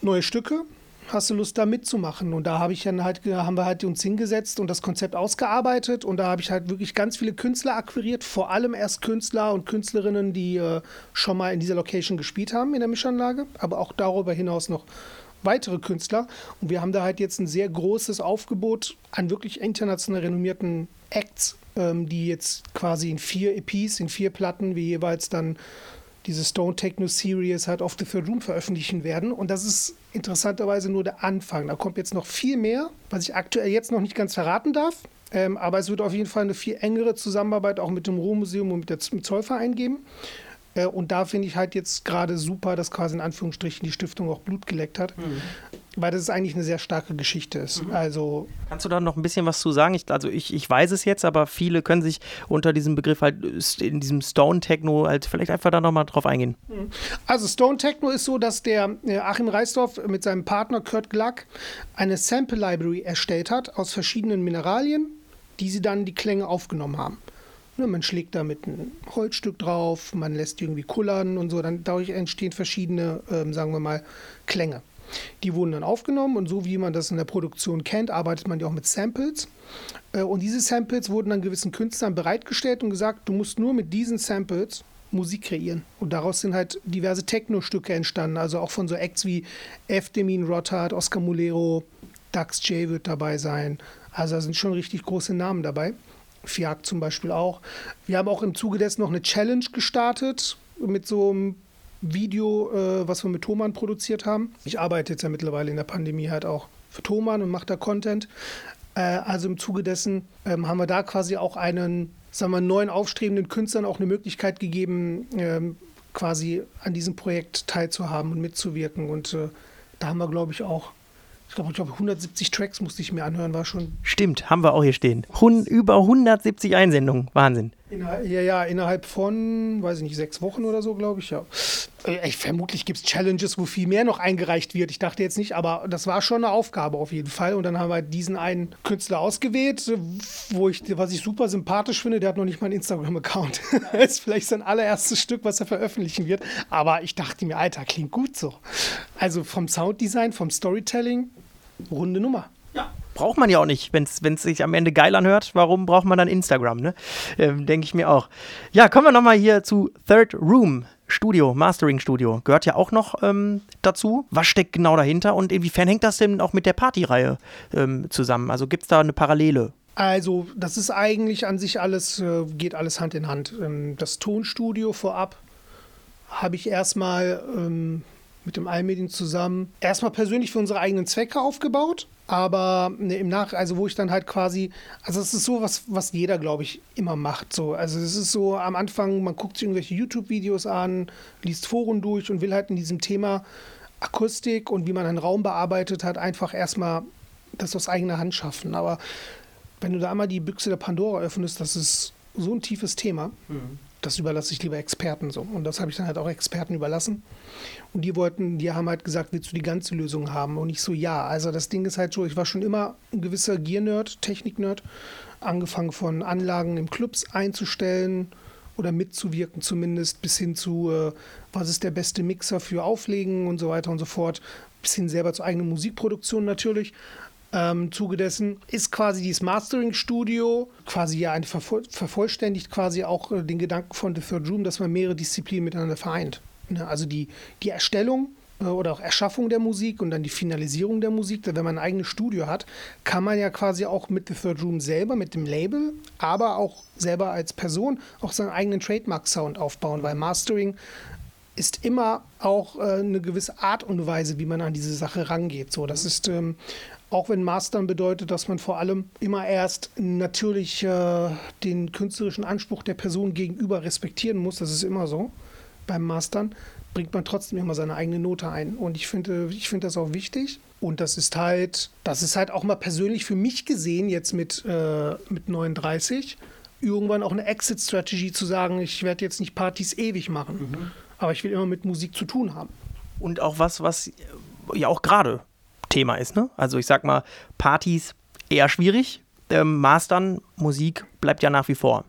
neue Stücke hast du Lust da mitzumachen? Und da habe ich dann halt, haben wir halt uns hingesetzt und das Konzept ausgearbeitet und da habe ich halt wirklich ganz viele Künstler akquiriert, vor allem erst Künstler und Künstlerinnen, die äh, schon mal in dieser Location gespielt haben in der Mischanlage, aber auch darüber hinaus noch weitere Künstler. Und wir haben da halt jetzt ein sehr großes Aufgebot an wirklich international renommierten Acts, ähm, die jetzt quasi in vier EPs, in vier Platten, wie jeweils dann diese Stone Techno Series halt auf The Third Room veröffentlichen werden. Und das ist interessanterweise nur der Anfang. Da kommt jetzt noch viel mehr, was ich aktuell jetzt noch nicht ganz verraten darf. Ähm, aber es wird auf jeden Fall eine viel engere Zusammenarbeit auch mit dem Ruhrmuseum und mit dem Zollverein geben. Äh, und da finde ich halt jetzt gerade super, dass quasi in Anführungsstrichen die Stiftung auch Blut geleckt hat. Mhm weil das eigentlich eine sehr starke Geschichte ist. Mhm. Also Kannst du da noch ein bisschen was zu sagen? Ich, also ich, ich weiß es jetzt, aber viele können sich unter diesem Begriff halt in diesem Stone Techno halt vielleicht einfach da nochmal drauf eingehen. Mhm. Also Stone Techno ist so, dass der äh, Achim Reisdorf mit seinem Partner Kurt Glack eine Sample Library erstellt hat aus verschiedenen Mineralien, die sie dann die Klänge aufgenommen haben. Ne, man schlägt da mit einem Holzstück drauf, man lässt die irgendwie kullern und so, dann dadurch entstehen verschiedene, ähm, sagen wir mal, Klänge. Die wurden dann aufgenommen und so wie man das in der Produktion kennt, arbeitet man ja auch mit Samples. Äh, und diese Samples wurden dann gewissen Künstlern bereitgestellt und gesagt, du musst nur mit diesen Samples Musik kreieren. Und daraus sind halt diverse Techno-Stücke entstanden, also auch von so Acts wie F. Demin Rothard, Oscar Mulero, Dax J wird dabei sein. Also da sind schon richtig große Namen dabei. FIAC zum Beispiel auch. Wir haben auch im Zuge dessen noch eine Challenge gestartet mit so einem Video, äh, was wir mit Thomann produziert haben. Ich arbeite jetzt ja mittlerweile in der Pandemie halt auch für Thomann und mache da Content. Äh, also im Zuge dessen ähm, haben wir da quasi auch einen, sagen wir, neuen aufstrebenden Künstlern auch eine Möglichkeit gegeben, ähm, quasi an diesem Projekt teilzuhaben und mitzuwirken. Und äh, da haben wir, glaube ich, auch ich glaube, ich glaube, 170 Tracks musste ich mir anhören, war schon. Stimmt, haben wir auch hier stehen. Hun über 170 Einsendungen, Wahnsinn. Ja, ja, innerhalb von, weiß ich nicht, sechs Wochen oder so, glaube ich, ja. Äh, ich, vermutlich gibt es Challenges, wo viel mehr noch eingereicht wird. Ich dachte jetzt nicht, aber das war schon eine Aufgabe auf jeden Fall. Und dann haben wir diesen einen Künstler ausgewählt, wo ich, was ich super sympathisch finde, der hat noch nicht mal einen Instagram-Account. das *laughs* ist vielleicht sein allererstes Stück, was er veröffentlichen wird. Aber ich dachte mir, Alter, klingt gut so. Also vom Sounddesign, vom Storytelling, runde Nummer. Braucht man ja auch nicht, wenn es sich am Ende geil anhört. Warum braucht man dann Instagram, ne? Ähm, Denke ich mir auch. Ja, kommen wir nochmal hier zu Third Room. Studio, Mastering Studio, gehört ja auch noch ähm, dazu. Was steckt genau dahinter und inwiefern hängt das denn auch mit der Partyreihe ähm, zusammen? Also gibt es da eine Parallele? Also, das ist eigentlich an sich alles, äh, geht alles Hand in Hand. Ähm, das Tonstudio vorab habe ich erstmal ähm, mit dem Allmedien zusammen erstmal persönlich für unsere eigenen Zwecke aufgebaut. Aber ne, im Nach, also wo ich dann halt quasi, also es ist so was, was jeder, glaube ich, immer macht. So. Also es ist so am Anfang, man guckt sich irgendwelche YouTube-Videos an, liest Foren durch und will halt in diesem Thema Akustik und wie man einen Raum bearbeitet hat, einfach erstmal das aus eigener Hand schaffen. Aber wenn du da einmal die Büchse der Pandora öffnest, das ist so ein tiefes Thema. Mhm das überlasse ich lieber Experten so. Und das habe ich dann halt auch Experten überlassen. Und die wollten, die haben halt gesagt, willst du die ganze Lösung haben? Und ich so, ja. Also das Ding ist halt so, ich war schon immer ein gewisser Gear-Nerd, Technik-Nerd, angefangen von Anlagen im Clubs einzustellen oder mitzuwirken zumindest, bis hin zu, äh, was ist der beste Mixer für Auflegen und so weiter und so fort, bis hin selber zur eigenen Musikproduktion natürlich. Ähm, Zuge dessen ist quasi dieses Mastering-Studio quasi ja ein vervoll vervollständigt quasi auch äh, den Gedanken von The Third Room, dass man mehrere Disziplinen miteinander vereint. Ne? Also die, die Erstellung äh, oder auch Erschaffung der Musik und dann die Finalisierung der Musik. Wenn man ein eigenes Studio hat, kann man ja quasi auch mit The Third Room selber, mit dem Label, aber auch selber als Person auch seinen eigenen Trademark-Sound aufbauen, weil Mastering ist immer auch äh, eine gewisse Art und Weise, wie man an diese Sache rangeht. So, das ist ähm, auch wenn Mastern bedeutet, dass man vor allem immer erst natürlich äh, den künstlerischen Anspruch der Person gegenüber respektieren muss, das ist immer so beim Mastern, bringt man trotzdem immer seine eigene Note ein. Und ich finde, ich finde das auch wichtig. Und das ist halt, das ist halt auch mal persönlich für mich gesehen, jetzt mit, äh, mit 39, irgendwann auch eine Exit-Strategy zu sagen, ich werde jetzt nicht Partys ewig machen, mhm. aber ich will immer mit Musik zu tun haben. Und auch was, was ja auch gerade Thema ist. Ne? Also ich sag mal, Partys eher schwierig, ähm, Mastern, Musik bleibt ja nach wie vor.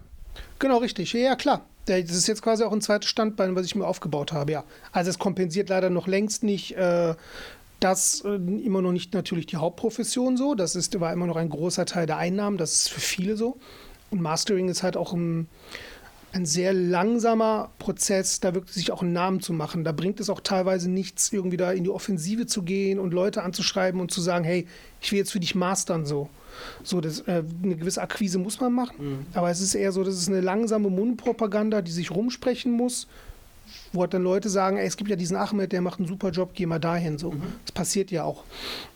Genau, richtig. Ja, klar. Das ist jetzt quasi auch ein zweites Standbein, was ich mir aufgebaut habe, ja. Also es kompensiert leider noch längst nicht äh, das äh, immer noch nicht natürlich die Hauptprofession so. Das ist, war immer noch ein großer Teil der Einnahmen. Das ist für viele so. Und Mastering ist halt auch ein, ein sehr langsamer Prozess, da wirklich sich auch einen Namen zu machen. Da bringt es auch teilweise nichts, irgendwie da in die Offensive zu gehen und Leute anzuschreiben und zu sagen, hey, ich will jetzt für dich mastern so. So, das, äh, eine gewisse Akquise muss man machen, mhm. aber es ist eher so, das ist eine langsame Mundpropaganda, die sich rumsprechen muss, wo halt dann Leute sagen, ey, es gibt ja diesen Ahmed, der macht einen super Job, geh mal dahin. So, mhm. das passiert ja auch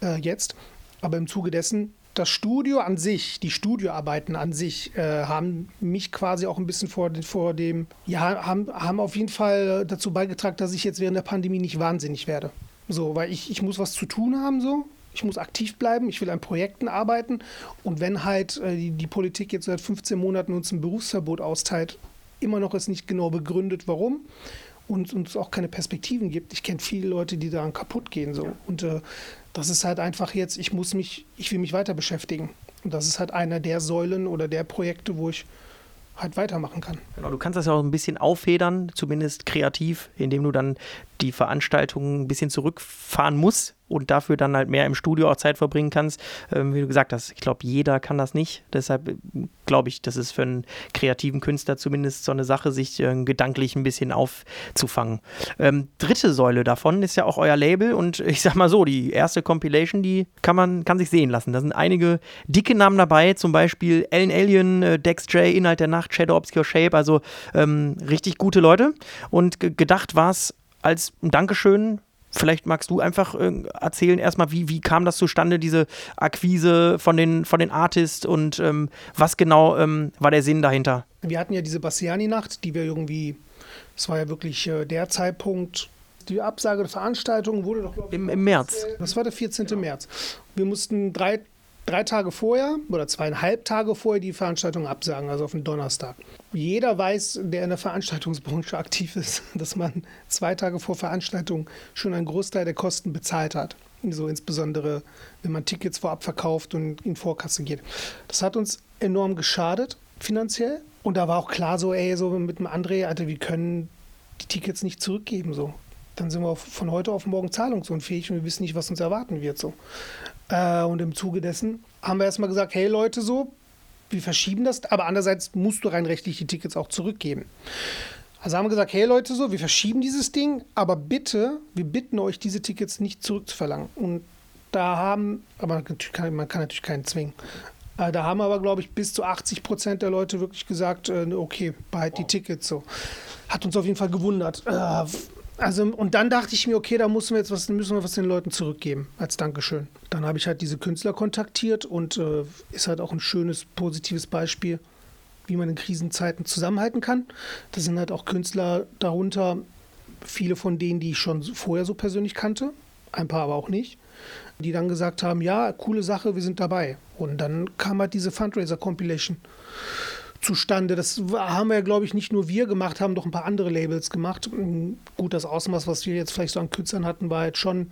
äh, jetzt. Aber im Zuge dessen das Studio an sich, die Studioarbeiten an sich, äh, haben mich quasi auch ein bisschen vor, vor dem, ja, haben, haben auf jeden Fall dazu beigetragen, dass ich jetzt während der Pandemie nicht wahnsinnig werde. So, weil ich, ich muss was zu tun haben, so. Ich muss aktiv bleiben, ich will an Projekten arbeiten. Und wenn halt äh, die, die Politik jetzt seit 15 Monaten uns ein Berufsverbot austeilt, immer noch ist nicht genau begründet, warum und uns auch keine Perspektiven gibt. Ich kenne viele Leute, die daran kaputt gehen. So. Und äh, das ist halt einfach jetzt, ich muss mich, ich will mich weiter beschäftigen. Und das ist halt einer der Säulen oder der Projekte, wo ich halt weitermachen kann. Genau, du kannst das ja auch ein bisschen auffedern, zumindest kreativ, indem du dann die Veranstaltungen ein bisschen zurückfahren musst und dafür dann halt mehr im Studio auch Zeit verbringen kannst. Ähm, wie du gesagt hast, ich glaube, jeder kann das nicht. Deshalb äh, glaube ich, das ist für einen kreativen Künstler zumindest so eine Sache, sich äh, gedanklich ein bisschen aufzufangen. Ähm, dritte Säule davon ist ja auch euer Label und *laughs* ich sag mal so, die erste Compilation, die kann man kann sich sehen lassen. Da sind einige dicke Namen dabei, zum Beispiel Ellen Alien, äh, Dex J, Inhalt der Nacht, Shadow Obscure Shape, also ähm, richtig gute Leute. Und gedacht war es als Dankeschön Vielleicht magst du einfach äh, erzählen erstmal, wie, wie kam das zustande, diese Akquise von den, von den Artists und ähm, was genau ähm, war der Sinn dahinter? Wir hatten ja diese Bassiani-Nacht, die wir irgendwie, es war ja wirklich äh, der Zeitpunkt, die Absage der Veranstaltung wurde doch, ich, Im, Im März. Das war der 14. Genau. März. Wir mussten drei drei Tage vorher oder zweieinhalb Tage vorher die Veranstaltung absagen, also auf den Donnerstag. Jeder weiß, der in der Veranstaltungsbranche aktiv ist, *laughs* dass man zwei Tage vor Veranstaltung schon einen Großteil der Kosten bezahlt hat. So insbesondere, wenn man Tickets vorab verkauft und in Vorkasse geht. Das hat uns enorm geschadet finanziell. Und da war auch klar so, ey, so mit dem André, Alter, wir können die Tickets nicht zurückgeben so. Dann sind wir von heute auf morgen zahlungsunfähig und wir wissen nicht, was uns erwarten wird so. Äh, und im Zuge dessen haben wir erstmal gesagt, hey Leute, so, wir verschieben das, aber andererseits musst du rein rechtlich die Tickets auch zurückgeben. Also haben wir gesagt, hey Leute, so, wir verschieben dieses Ding, aber bitte, wir bitten euch, diese Tickets nicht zurückzuverlangen. Und da haben, aber man kann natürlich keinen zwingen. Äh, da haben aber, glaube ich, bis zu 80 Prozent der Leute wirklich gesagt, äh, okay, behalt die Tickets so. Hat uns auf jeden Fall gewundert. Also, und dann dachte ich mir, okay, da müssen wir jetzt was, müssen wir was den Leuten zurückgeben als Dankeschön. Dann habe ich halt diese Künstler kontaktiert und äh, ist halt auch ein schönes, positives Beispiel, wie man in Krisenzeiten zusammenhalten kann. Da sind halt auch Künstler darunter, viele von denen, die ich schon vorher so persönlich kannte, ein paar aber auch nicht, die dann gesagt haben, ja, coole Sache, wir sind dabei. Und dann kam halt diese Fundraiser-Compilation zustande. Das haben wir, glaube ich, nicht nur wir gemacht, haben doch ein paar andere Labels gemacht. Gut, das Ausmaß, was wir jetzt vielleicht so an Künstlern hatten, war jetzt schon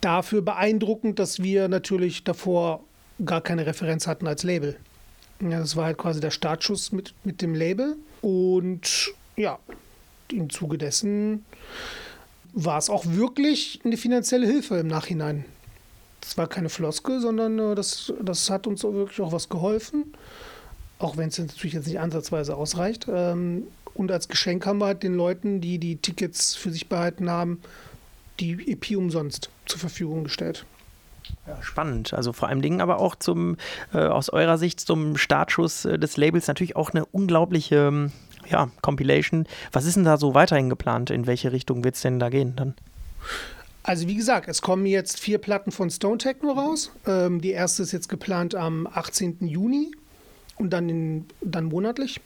dafür beeindruckend, dass wir natürlich davor gar keine Referenz hatten als Label. Ja, das war halt quasi der Startschuss mit, mit dem Label. Und ja, im Zuge dessen war es auch wirklich eine finanzielle Hilfe im Nachhinein. Das war keine Floske, sondern äh, das, das hat uns wirklich auch was geholfen auch wenn es natürlich jetzt nicht ansatzweise ausreicht. Ähm, und als Geschenk haben wir halt den Leuten, die die Tickets für sich behalten haben, die EP umsonst zur Verfügung gestellt. Ja, spannend. Also vor allem Dingen aber auch zum, äh, aus eurer Sicht zum Startschuss äh, des Labels natürlich auch eine unglaubliche ähm, ja, Compilation. Was ist denn da so weiterhin geplant? In welche Richtung wird es denn da gehen dann? Also wie gesagt, es kommen jetzt vier Platten von Stone Techno raus. Ähm, die erste ist jetzt geplant am 18. Juni und dann, in, dann monatlich.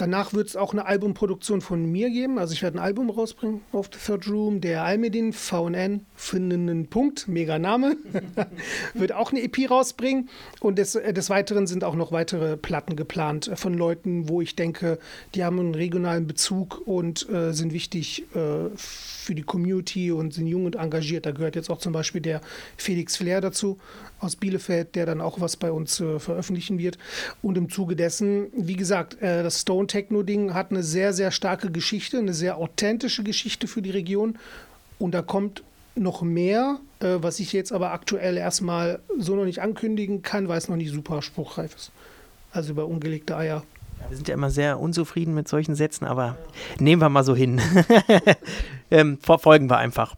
Danach wird es auch eine Albumproduktion von mir geben. Also ich werde ein Album rausbringen auf The Third Room. Der Almedin VNN findenden Punkt, mega Name, *laughs* wird auch eine EP rausbringen. Und des, äh, des Weiteren sind auch noch weitere Platten geplant äh, von Leuten, wo ich denke, die haben einen regionalen Bezug und äh, sind wichtig äh, für die Community und sind jung und engagiert. Da gehört jetzt auch zum Beispiel der Felix Flair dazu aus Bielefeld, der dann auch was bei uns äh, veröffentlichen wird. Und im Zuge dessen, wie gesagt, äh, das Stone Techno-Ding hat eine sehr, sehr starke Geschichte, eine sehr authentische Geschichte für die Region. Und da kommt noch mehr, äh, was ich jetzt aber aktuell erstmal so noch nicht ankündigen kann, weil es noch nicht super spruchreif ist. Also über ungelegte Eier. wir sind ja immer sehr unzufrieden mit solchen Sätzen, aber nehmen wir mal so hin. *laughs* ähm, verfolgen wir einfach.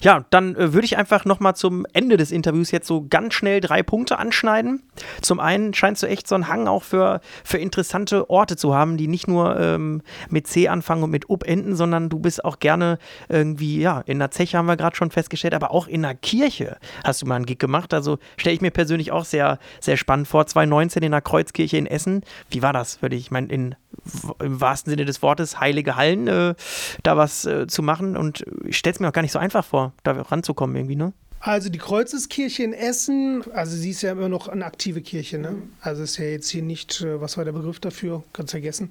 Ja, dann äh, würde ich einfach nochmal zum Ende des Interviews jetzt so ganz schnell drei Punkte anschneiden. Zum einen scheinst du echt so einen Hang auch für, für interessante Orte zu haben, die nicht nur ähm, mit C anfangen und mit Up enden, sondern du bist auch gerne irgendwie, ja, in der Zeche haben wir gerade schon festgestellt, aber auch in der Kirche hast du mal einen Gig gemacht. Also stelle ich mir persönlich auch sehr, sehr spannend vor. 2019 in der Kreuzkirche in Essen. Wie war das? Würde ich, ich meine, in im wahrsten Sinne des Wortes heilige Hallen äh, da was äh, zu machen. Und ich stelle es mir auch gar nicht so einfach vor, da ranzukommen irgendwie, ne? Also die Kreuzeskirche in Essen, also sie ist ja immer noch eine aktive Kirche, ne? Also ist ja jetzt hier nicht, äh, was war der Begriff dafür? Ganz vergessen.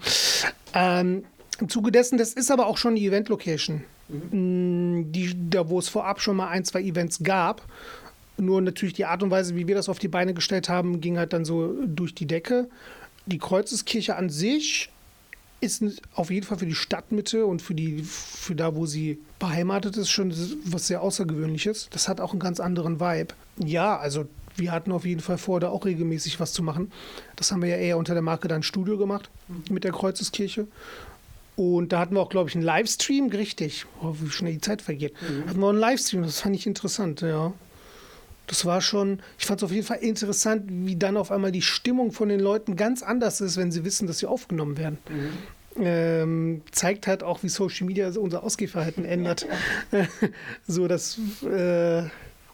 Ähm, Im Zuge dessen, das ist aber auch schon die Event-Location, mhm. die, da, wo es vorab schon mal ein, zwei Events gab. Nur natürlich die Art und Weise, wie wir das auf die Beine gestellt haben, ging halt dann so durch die Decke. die Kreuzeskirche an sich ist auf jeden Fall für die Stadtmitte und für, die, für da, wo sie beheimatet ist, schon was sehr Außergewöhnliches. Das hat auch einen ganz anderen Vibe. Ja, also wir hatten auf jeden Fall vor, da auch regelmäßig was zu machen. Das haben wir ja eher unter der Marke dann Studio gemacht mhm. mit der Kreuzeskirche. Und da hatten wir auch, glaube ich, einen Livestream, richtig. Oh, wie schnell die Zeit vergeht. Mhm. Hatten wir einen Livestream, das fand ich interessant, ja. Das war schon, ich fand es auf jeden Fall interessant, wie dann auf einmal die Stimmung von den Leuten ganz anders ist, wenn sie wissen, dass sie aufgenommen werden. Mhm. Ähm, zeigt halt auch, wie Social Media unser Ausgehverhalten ändert. *laughs* so, das äh,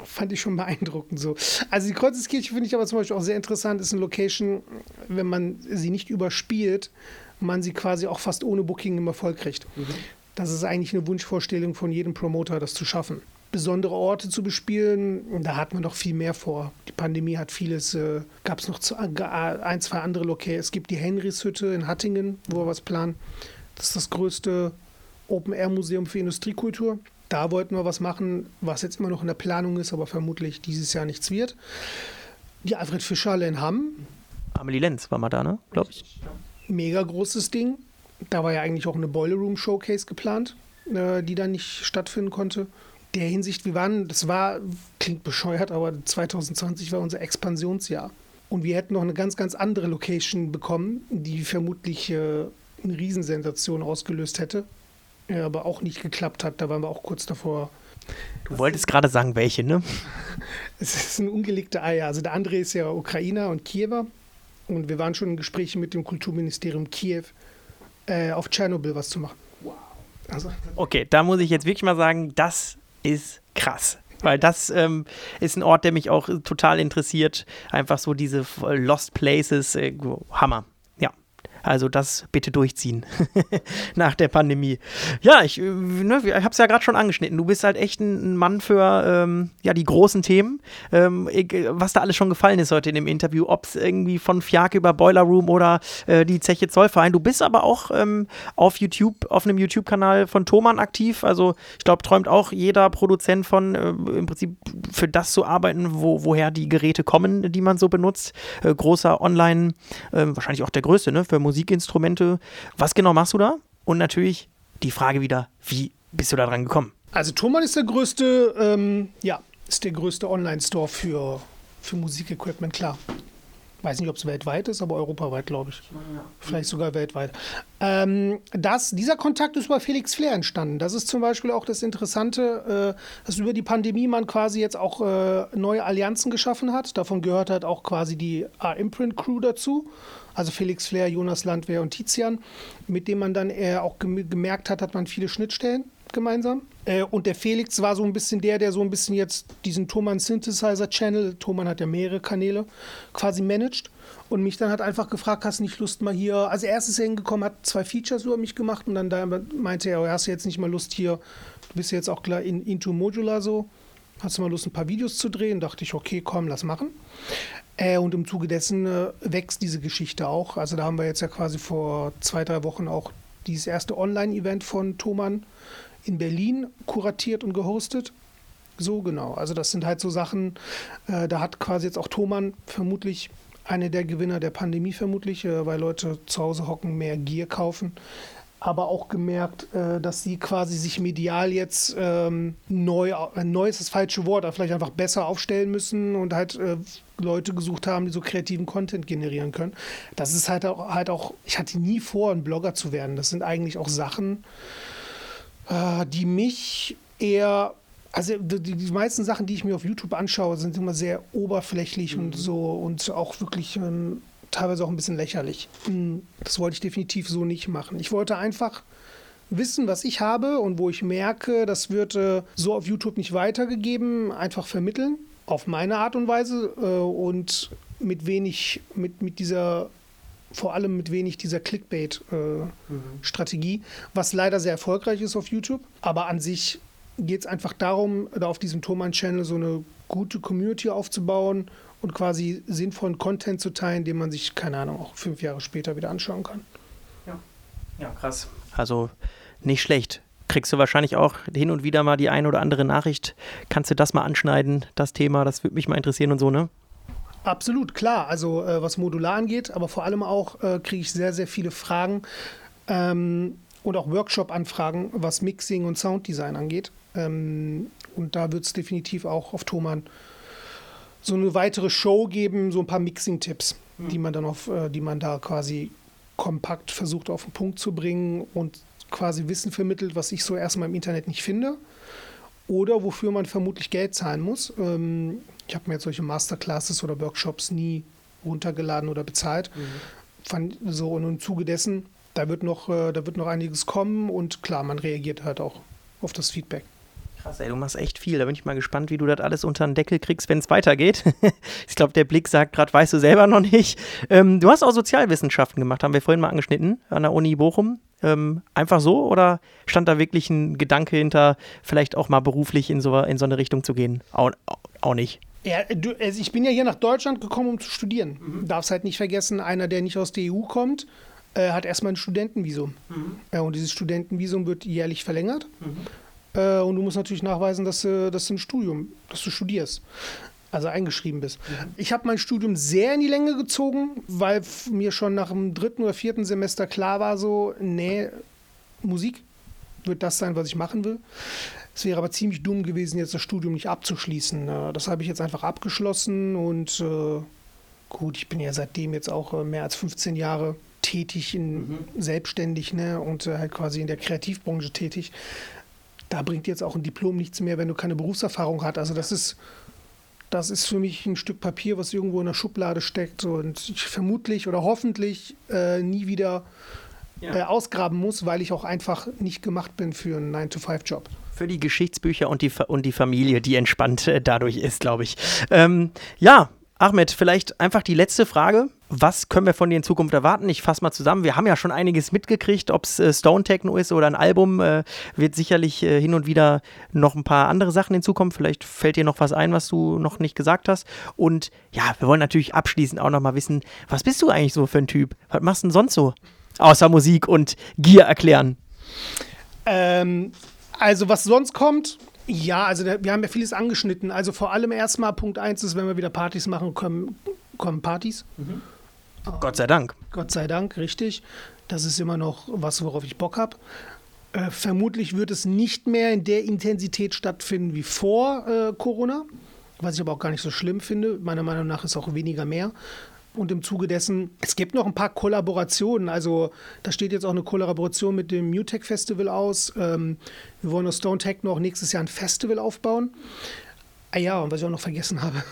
fand ich schon beeindruckend so. Also die Kreuzeskirche finde ich aber zum Beispiel auch sehr interessant, ist eine Location, wenn man sie nicht überspielt, man sie quasi auch fast ohne Booking im Erfolg kriegt. Mhm. Das ist eigentlich eine Wunschvorstellung von jedem Promoter, das zu schaffen besondere Orte zu bespielen. Da hatten wir noch viel mehr vor. Die Pandemie hat vieles, äh, gab es noch zu, äh, ein, zwei andere Locations. Es gibt die Henrichshütte in Hattingen, wo wir was planen. Das ist das größte Open-Air-Museum für Industriekultur. Da wollten wir was machen, was jetzt immer noch in der Planung ist, aber vermutlich dieses Jahr nichts wird. Die Alfred Fischerhalle in Hamm. Amelie Lenz war mal da, ne? Glaube ich. Mega großes Ding. Da war ja eigentlich auch eine Boiler Room Showcase geplant, äh, die dann nicht stattfinden konnte der Hinsicht, wir waren, das war, klingt bescheuert, aber 2020 war unser Expansionsjahr. Und wir hätten noch eine ganz, ganz andere Location bekommen, die vermutlich äh, eine Riesensensation ausgelöst hätte. Ja, aber auch nicht geklappt hat. Da waren wir auch kurz davor. Du wolltest gerade sagen, welche, ne? *laughs* Es ist ein ungelegter Eier. Also der andere ist ja Ukrainer und Kiewer. Und wir waren schon in Gesprächen mit dem Kulturministerium Kiew, äh, auf Tschernobyl was zu machen. Wow. Also, okay, da muss ich jetzt wirklich mal sagen, das ist krass. Weil das ähm, ist ein Ort, der mich auch total interessiert. Einfach so diese Lost Places, äh, Hammer. Also das bitte durchziehen *laughs* nach der Pandemie. Ja, ich, äh, ne, ich habe es ja gerade schon angeschnitten. Du bist halt echt ein Mann für ähm, ja, die großen Themen. Ähm, was da alles schon gefallen ist heute in dem Interview, ob es irgendwie von Fiak über Boiler Room oder äh, die Zeche Zollverein. Du bist aber auch ähm, auf YouTube, auf einem YouTube-Kanal von Thomann aktiv. Also ich glaube, träumt auch jeder Produzent von äh, im Prinzip für das zu arbeiten, wo, woher die Geräte kommen, die man so benutzt. Äh, großer Online, ähm, wahrscheinlich auch der größte, ne, für Musik Musikinstrumente. Was genau machst du da? Und natürlich die Frage wieder, wie bist du da dran gekommen? Also Thomann ist der größte, ähm, ja, ist der größte Online-Store für, für Musikequipment, klar weiß nicht, ob es weltweit ist, aber europaweit, glaube ich. Vielleicht sogar weltweit. Ähm, das, dieser Kontakt ist über Felix Flair entstanden. Das ist zum Beispiel auch das Interessante, äh, dass über die Pandemie man quasi jetzt auch äh, neue Allianzen geschaffen hat. Davon gehört halt auch quasi die R-Imprint-Crew dazu. Also Felix Flair, Jonas Landwehr und Tizian, mit dem man dann eher auch gemerkt hat, hat man viele Schnittstellen gemeinsam. Äh, und der Felix war so ein bisschen der, der so ein bisschen jetzt diesen Thomann Synthesizer Channel, Thomann hat ja mehrere Kanäle, quasi managt. Und mich dann hat einfach gefragt, hast du nicht Lust mal hier, also erst ist hingekommen, hat zwei Features über mich gemacht und dann da meinte er, oh, hast du jetzt nicht mal Lust hier, du bist jetzt auch klar in, into Modular so, hast du mal Lust ein paar Videos zu drehen? Dachte ich, okay, komm, lass machen. Äh, und im Zuge dessen äh, wächst diese Geschichte auch. Also da haben wir jetzt ja quasi vor zwei, drei Wochen auch dieses erste Online-Event von Thomann in Berlin kuratiert und gehostet. So genau. Also das sind halt so Sachen, äh, da hat quasi jetzt auch Thomann vermutlich eine der Gewinner der Pandemie vermutlich, äh, weil Leute zu Hause hocken, mehr Gier kaufen. Aber auch gemerkt, äh, dass sie quasi sich medial jetzt ähm, neu, äh, neu ist das falsche Wort, aber vielleicht einfach besser aufstellen müssen und halt äh, Leute gesucht haben, die so kreativen Content generieren können. Das ist halt auch, halt auch, ich hatte nie vor, ein Blogger zu werden. Das sind eigentlich auch Sachen, äh, die mich eher also die, die, meisten Sachen, die ich mir auf YouTube anschaue, sind immer sehr oberflächlich mhm. und so und auch wirklich ähm, teilweise auch ein bisschen lächerlich. Hm, das wollte ich definitiv so nicht machen. Ich wollte einfach wissen, was ich habe und wo ich merke, das wird äh, so auf YouTube nicht weitergegeben, einfach vermitteln. Auf meine Art und Weise äh, und mit wenig, mit, mit dieser vor allem mit wenig dieser Clickbait-Strategie, äh, mhm. was leider sehr erfolgreich ist auf YouTube. Aber an sich geht es einfach darum, da auf diesem Thomann-Channel so eine gute Community aufzubauen und quasi sinnvollen Content zu teilen, den man sich, keine Ahnung, auch fünf Jahre später wieder anschauen kann. Ja, ja krass. Also nicht schlecht. Kriegst du wahrscheinlich auch hin und wieder mal die eine oder andere Nachricht. Kannst du das mal anschneiden, das Thema? Das würde mich mal interessieren und so, ne? Absolut, klar. Also äh, was Modular angeht, aber vor allem auch äh, kriege ich sehr, sehr viele Fragen ähm, und auch Workshop-Anfragen, was Mixing und Sounddesign angeht. Ähm, und da wird es definitiv auch auf Thomann so eine weitere Show geben, so ein paar Mixing-Tipps, mhm. die man dann auf, äh, die man da quasi kompakt versucht auf den Punkt zu bringen und quasi Wissen vermittelt, was ich so erstmal im Internet nicht finde. Oder wofür man vermutlich Geld zahlen muss. Ähm, ich habe mir jetzt solche Masterclasses oder Workshops nie runtergeladen oder bezahlt. Mhm. Fand so und im Zuge dessen, da wird noch, äh, da wird noch einiges kommen und klar, man reagiert halt auch auf das Feedback. Krass, ey, du machst echt viel. Da bin ich mal gespannt, wie du das alles unter den Deckel kriegst, wenn es weitergeht. *laughs* ich glaube, der Blick sagt gerade, weißt du selber noch nicht. Ähm, du hast auch Sozialwissenschaften gemacht, haben wir vorhin mal angeschnitten, an der Uni Bochum. Ähm, einfach so oder stand da wirklich ein Gedanke hinter, vielleicht auch mal beruflich in so, in so eine Richtung zu gehen? Auch, auch nicht. Ja, du, also ich bin ja hier nach Deutschland gekommen, um zu studieren. Mhm. Darfst halt nicht vergessen, einer, der nicht aus der EU kommt, äh, hat erstmal ein Studentenvisum. Mhm. Äh, und dieses Studentenvisum wird jährlich verlängert. Mhm. Äh, und du musst natürlich nachweisen, dass, äh, dass du ein Studium, dass du studierst. Also eingeschrieben bist. Mhm. Ich habe mein Studium sehr in die Länge gezogen, weil mir schon nach dem dritten oder vierten Semester klar war, so, nee, Musik wird das sein, was ich machen will. Es wäre aber ziemlich dumm gewesen, jetzt das Studium nicht abzuschließen. Äh, das habe ich jetzt einfach abgeschlossen und äh, gut, ich bin ja seitdem jetzt auch äh, mehr als 15 Jahre tätig, in, mhm. selbstständig ne, und halt quasi in der Kreativbranche tätig da bringt jetzt auch ein Diplom nichts mehr, wenn du keine Berufserfahrung hast. Also das ist, das ist für mich ein Stück Papier, was irgendwo in der Schublade steckt und ich vermutlich oder hoffentlich äh, nie wieder ja. äh, ausgraben muss, weil ich auch einfach nicht gemacht bin für einen 9-to-5-Job. Für die Geschichtsbücher und die, und die Familie, die entspannt äh, dadurch ist, glaube ich. Ähm, ja, Ahmed, vielleicht einfach die letzte Frage. Was können wir von dir in Zukunft erwarten? Ich fasse mal zusammen. Wir haben ja schon einiges mitgekriegt, ob es äh, Stone Techno ist oder ein Album. Äh, wird sicherlich äh, hin und wieder noch ein paar andere Sachen hinzukommen. Vielleicht fällt dir noch was ein, was du noch nicht gesagt hast. Und ja, wir wollen natürlich abschließend auch noch mal wissen, was bist du eigentlich so für ein Typ? Was machst du denn sonst so? Außer Musik und Gier erklären. Ähm, also, was sonst kommt, ja, also wir haben ja vieles angeschnitten. Also vor allem erstmal Punkt 1 ist, wenn wir wieder Partys machen, kommen, kommen Partys. Mhm. Gott sei Dank. Gott sei Dank, richtig. Das ist immer noch was, worauf ich Bock habe. Äh, vermutlich wird es nicht mehr in der Intensität stattfinden wie vor äh, Corona, was ich aber auch gar nicht so schlimm finde. Meiner Meinung nach ist auch weniger mehr. Und im Zuge dessen, es gibt noch ein paar Kollaborationen. Also da steht jetzt auch eine Kollaboration mit dem Mutech Festival aus. Ähm, wir wollen aus Stone Techno auch nächstes Jahr ein Festival aufbauen. Ah ja, und was ich auch noch vergessen *laughs* habe,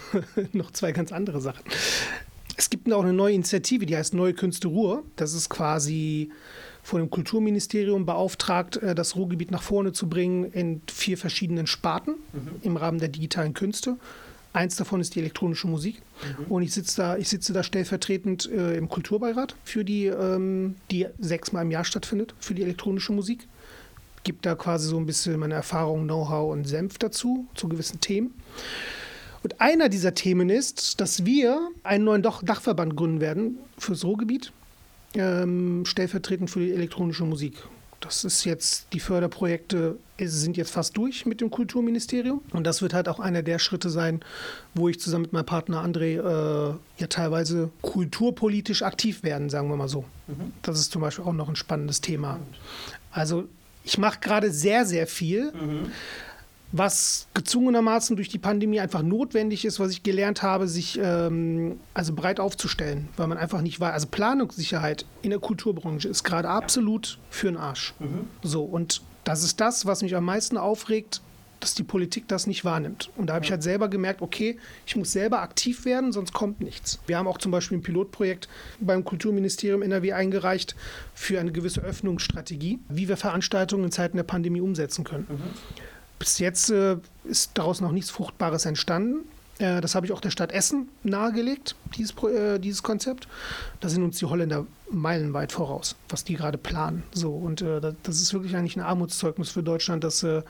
noch zwei ganz andere Sachen. Es gibt auch eine neue Initiative, die heißt Neue Künste Ruhr. Das ist quasi von dem Kulturministerium beauftragt, äh, das Ruhrgebiet nach vorne zu bringen in vier verschiedenen Sparten mhm. im Rahmen der digitalen Künste. Eins davon ist die elektronische Musik. Mhm. Und ich sitze da, ich sitze da stellvertretend äh, im Kulturbeirat für die, ähm, die sechsmal im Jahr stattfindet, für die elektronische Musik. Gibt da quasi so ein bisschen meine Erfahrung, Know-how und Senf dazu, zu gewissen Themen. Und einer dieser Themen ist, dass wir einen neuen Dachverband gründen werden fürs Ruhrgebiet, ähm, stellvertretend für die elektronische Musik. Das ist jetzt, die Förderprojekte sind jetzt fast durch mit dem Kulturministerium. Und das wird halt auch einer der Schritte sein, wo ich zusammen mit meinem Partner André äh, ja teilweise kulturpolitisch aktiv werden, sagen wir mal so. Mhm. Das ist zum Beispiel auch noch ein spannendes Thema. Also ich mache gerade sehr, sehr viel. Mhm was gezwungenermaßen durch die Pandemie einfach notwendig ist, was ich gelernt habe, sich ähm, also breit aufzustellen, weil man einfach nicht weiß. Also Planungssicherheit in der Kulturbranche ist gerade absolut für den Arsch. Mhm. So, und das ist das, was mich am meisten aufregt, dass die Politik das nicht wahrnimmt. Und da habe ich halt selber gemerkt, okay, ich muss selber aktiv werden, sonst kommt nichts. Wir haben auch zum Beispiel ein Pilotprojekt beim Kulturministerium NRW eingereicht für eine gewisse Öffnungsstrategie, wie wir Veranstaltungen in Zeiten der Pandemie umsetzen können. Mhm. Bis jetzt äh, ist daraus noch nichts Fruchtbares entstanden. Äh, das habe ich auch der Stadt Essen nahegelegt, dieses, äh, dieses Konzept. Da sind uns die Holländer meilenweit voraus, was die gerade planen. So, und äh, das ist wirklich eigentlich ein Armutszeugnis für Deutschland, dass äh,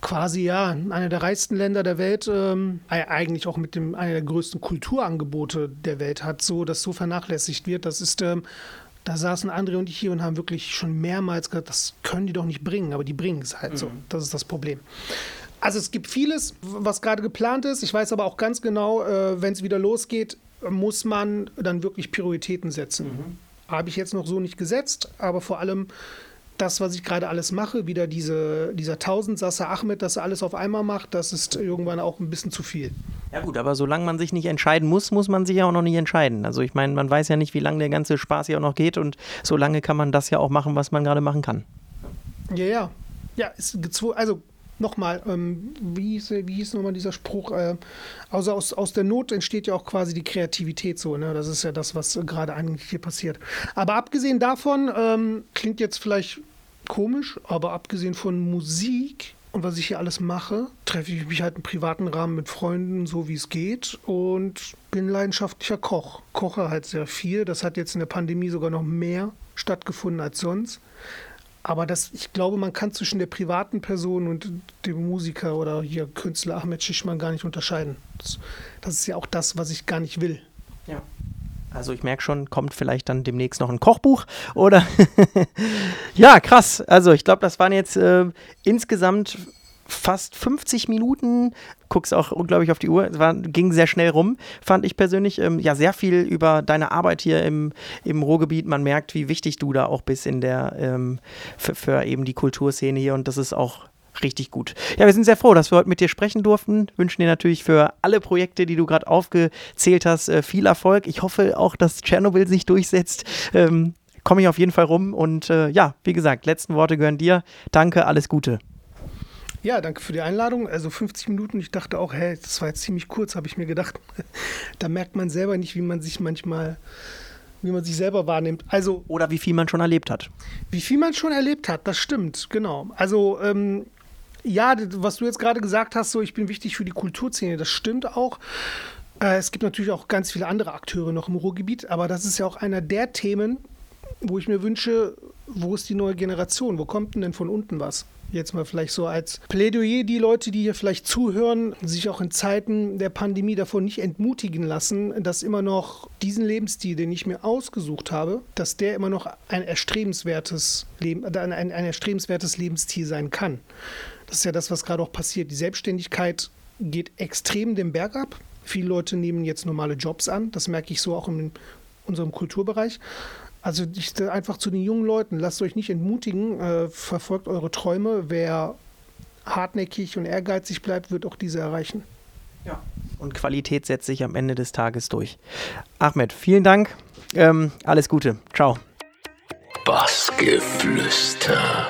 quasi ja einer der reichsten Länder der Welt, ähm, eigentlich auch mit dem einer der größten Kulturangebote der Welt hat, so dass so vernachlässigt wird. Das ist ähm, da saßen André und ich hier und haben wirklich schon mehrmals gesagt, das können die doch nicht bringen, aber die bringen es halt mhm. so. Das ist das Problem. Also es gibt vieles, was gerade geplant ist. Ich weiß aber auch ganz genau, äh, wenn es wieder losgeht, muss man dann wirklich Prioritäten setzen. Mhm. Habe ich jetzt noch so nicht gesetzt, aber vor allem das, was ich gerade alles mache, wieder diese, dieser Tausendsasser Ahmed, dass er alles auf einmal macht, das ist irgendwann auch ein bisschen zu viel. Ja gut, aber solange man sich nicht entscheiden muss, muss man sich ja auch noch nicht entscheiden. Also ich meine, man weiß ja nicht, wie lange der ganze Spaß hier auch noch geht und solange kann man das ja auch machen, was man gerade machen kann. Ja, ja. Ja, ist gezwungen, also nochmal, ähm, wie, hieß, wie hieß nochmal dieser Spruch? Äh, also aus, aus der Not entsteht ja auch quasi die Kreativität so, ne? Das ist ja das, was gerade eigentlich hier passiert. Aber abgesehen davon, ähm, klingt jetzt vielleicht komisch, aber abgesehen von Musik und was ich hier alles mache, treffe ich mich halt im privaten Rahmen mit Freunden, so wie es geht und bin leidenschaftlicher Koch. Koche halt sehr viel. Das hat jetzt in der Pandemie sogar noch mehr stattgefunden als sonst. Aber das, ich glaube, man kann zwischen der privaten Person und dem Musiker oder hier Künstler Ahmed Schischmann gar nicht unterscheiden. Das, das ist ja auch das, was ich gar nicht will. Ja. Also ich merke schon, kommt vielleicht dann demnächst noch ein Kochbuch oder *laughs* ja, krass. Also ich glaube, das waren jetzt äh, insgesamt fast 50 Minuten. Guckst auch, glaube ich, auf die Uhr. Es war, ging sehr schnell rum, fand ich persönlich. Ähm, ja, sehr viel über deine Arbeit hier im, im Ruhrgebiet. Man merkt, wie wichtig du da auch bist in der, ähm, für, für eben die Kulturszene hier. Und das ist auch richtig gut. Ja, wir sind sehr froh, dass wir heute mit dir sprechen durften. Wünschen dir natürlich für alle Projekte, die du gerade aufgezählt hast, äh, viel Erfolg. Ich hoffe auch, dass Tschernobyl sich durchsetzt. Ähm, Komme ich auf jeden Fall rum. Und äh, ja, wie gesagt, letzten Worte gehören dir. Danke, alles Gute. Ja, danke für die Einladung. Also 50 Minuten. Ich dachte auch, hey, das war jetzt ziemlich kurz, habe ich mir gedacht. *laughs* da merkt man selber nicht, wie man sich manchmal wie man sich selber wahrnimmt. Also oder wie viel man schon erlebt hat. Wie viel man schon erlebt hat, das stimmt, genau. Also ähm, ja, was du jetzt gerade gesagt hast, so ich bin wichtig für die Kulturszene, das stimmt auch. Äh, es gibt natürlich auch ganz viele andere Akteure noch im Ruhrgebiet, aber das ist ja auch einer der Themen, wo ich mir wünsche, wo ist die neue Generation? Wo kommt denn von unten was? Jetzt mal vielleicht so als Plädoyer, die Leute, die hier vielleicht zuhören, sich auch in Zeiten der Pandemie davon nicht entmutigen lassen, dass immer noch diesen Lebensstil, den ich mir ausgesucht habe, dass der immer noch ein erstrebenswertes Leben, ein, ein erstrebenswertes Lebensstil sein kann. Das ist ja das, was gerade auch passiert. Die Selbstständigkeit geht extrem den Berg ab. Viele Leute nehmen jetzt normale Jobs an. Das merke ich so auch in unserem Kulturbereich. Also ich einfach zu den jungen Leuten, lasst euch nicht entmutigen, äh, verfolgt eure Träume. Wer hartnäckig und ehrgeizig bleibt, wird auch diese erreichen. Ja. Und Qualität setzt sich am Ende des Tages durch. Ahmed, vielen Dank. Ähm, alles Gute. Ciao. Bassgeflüster.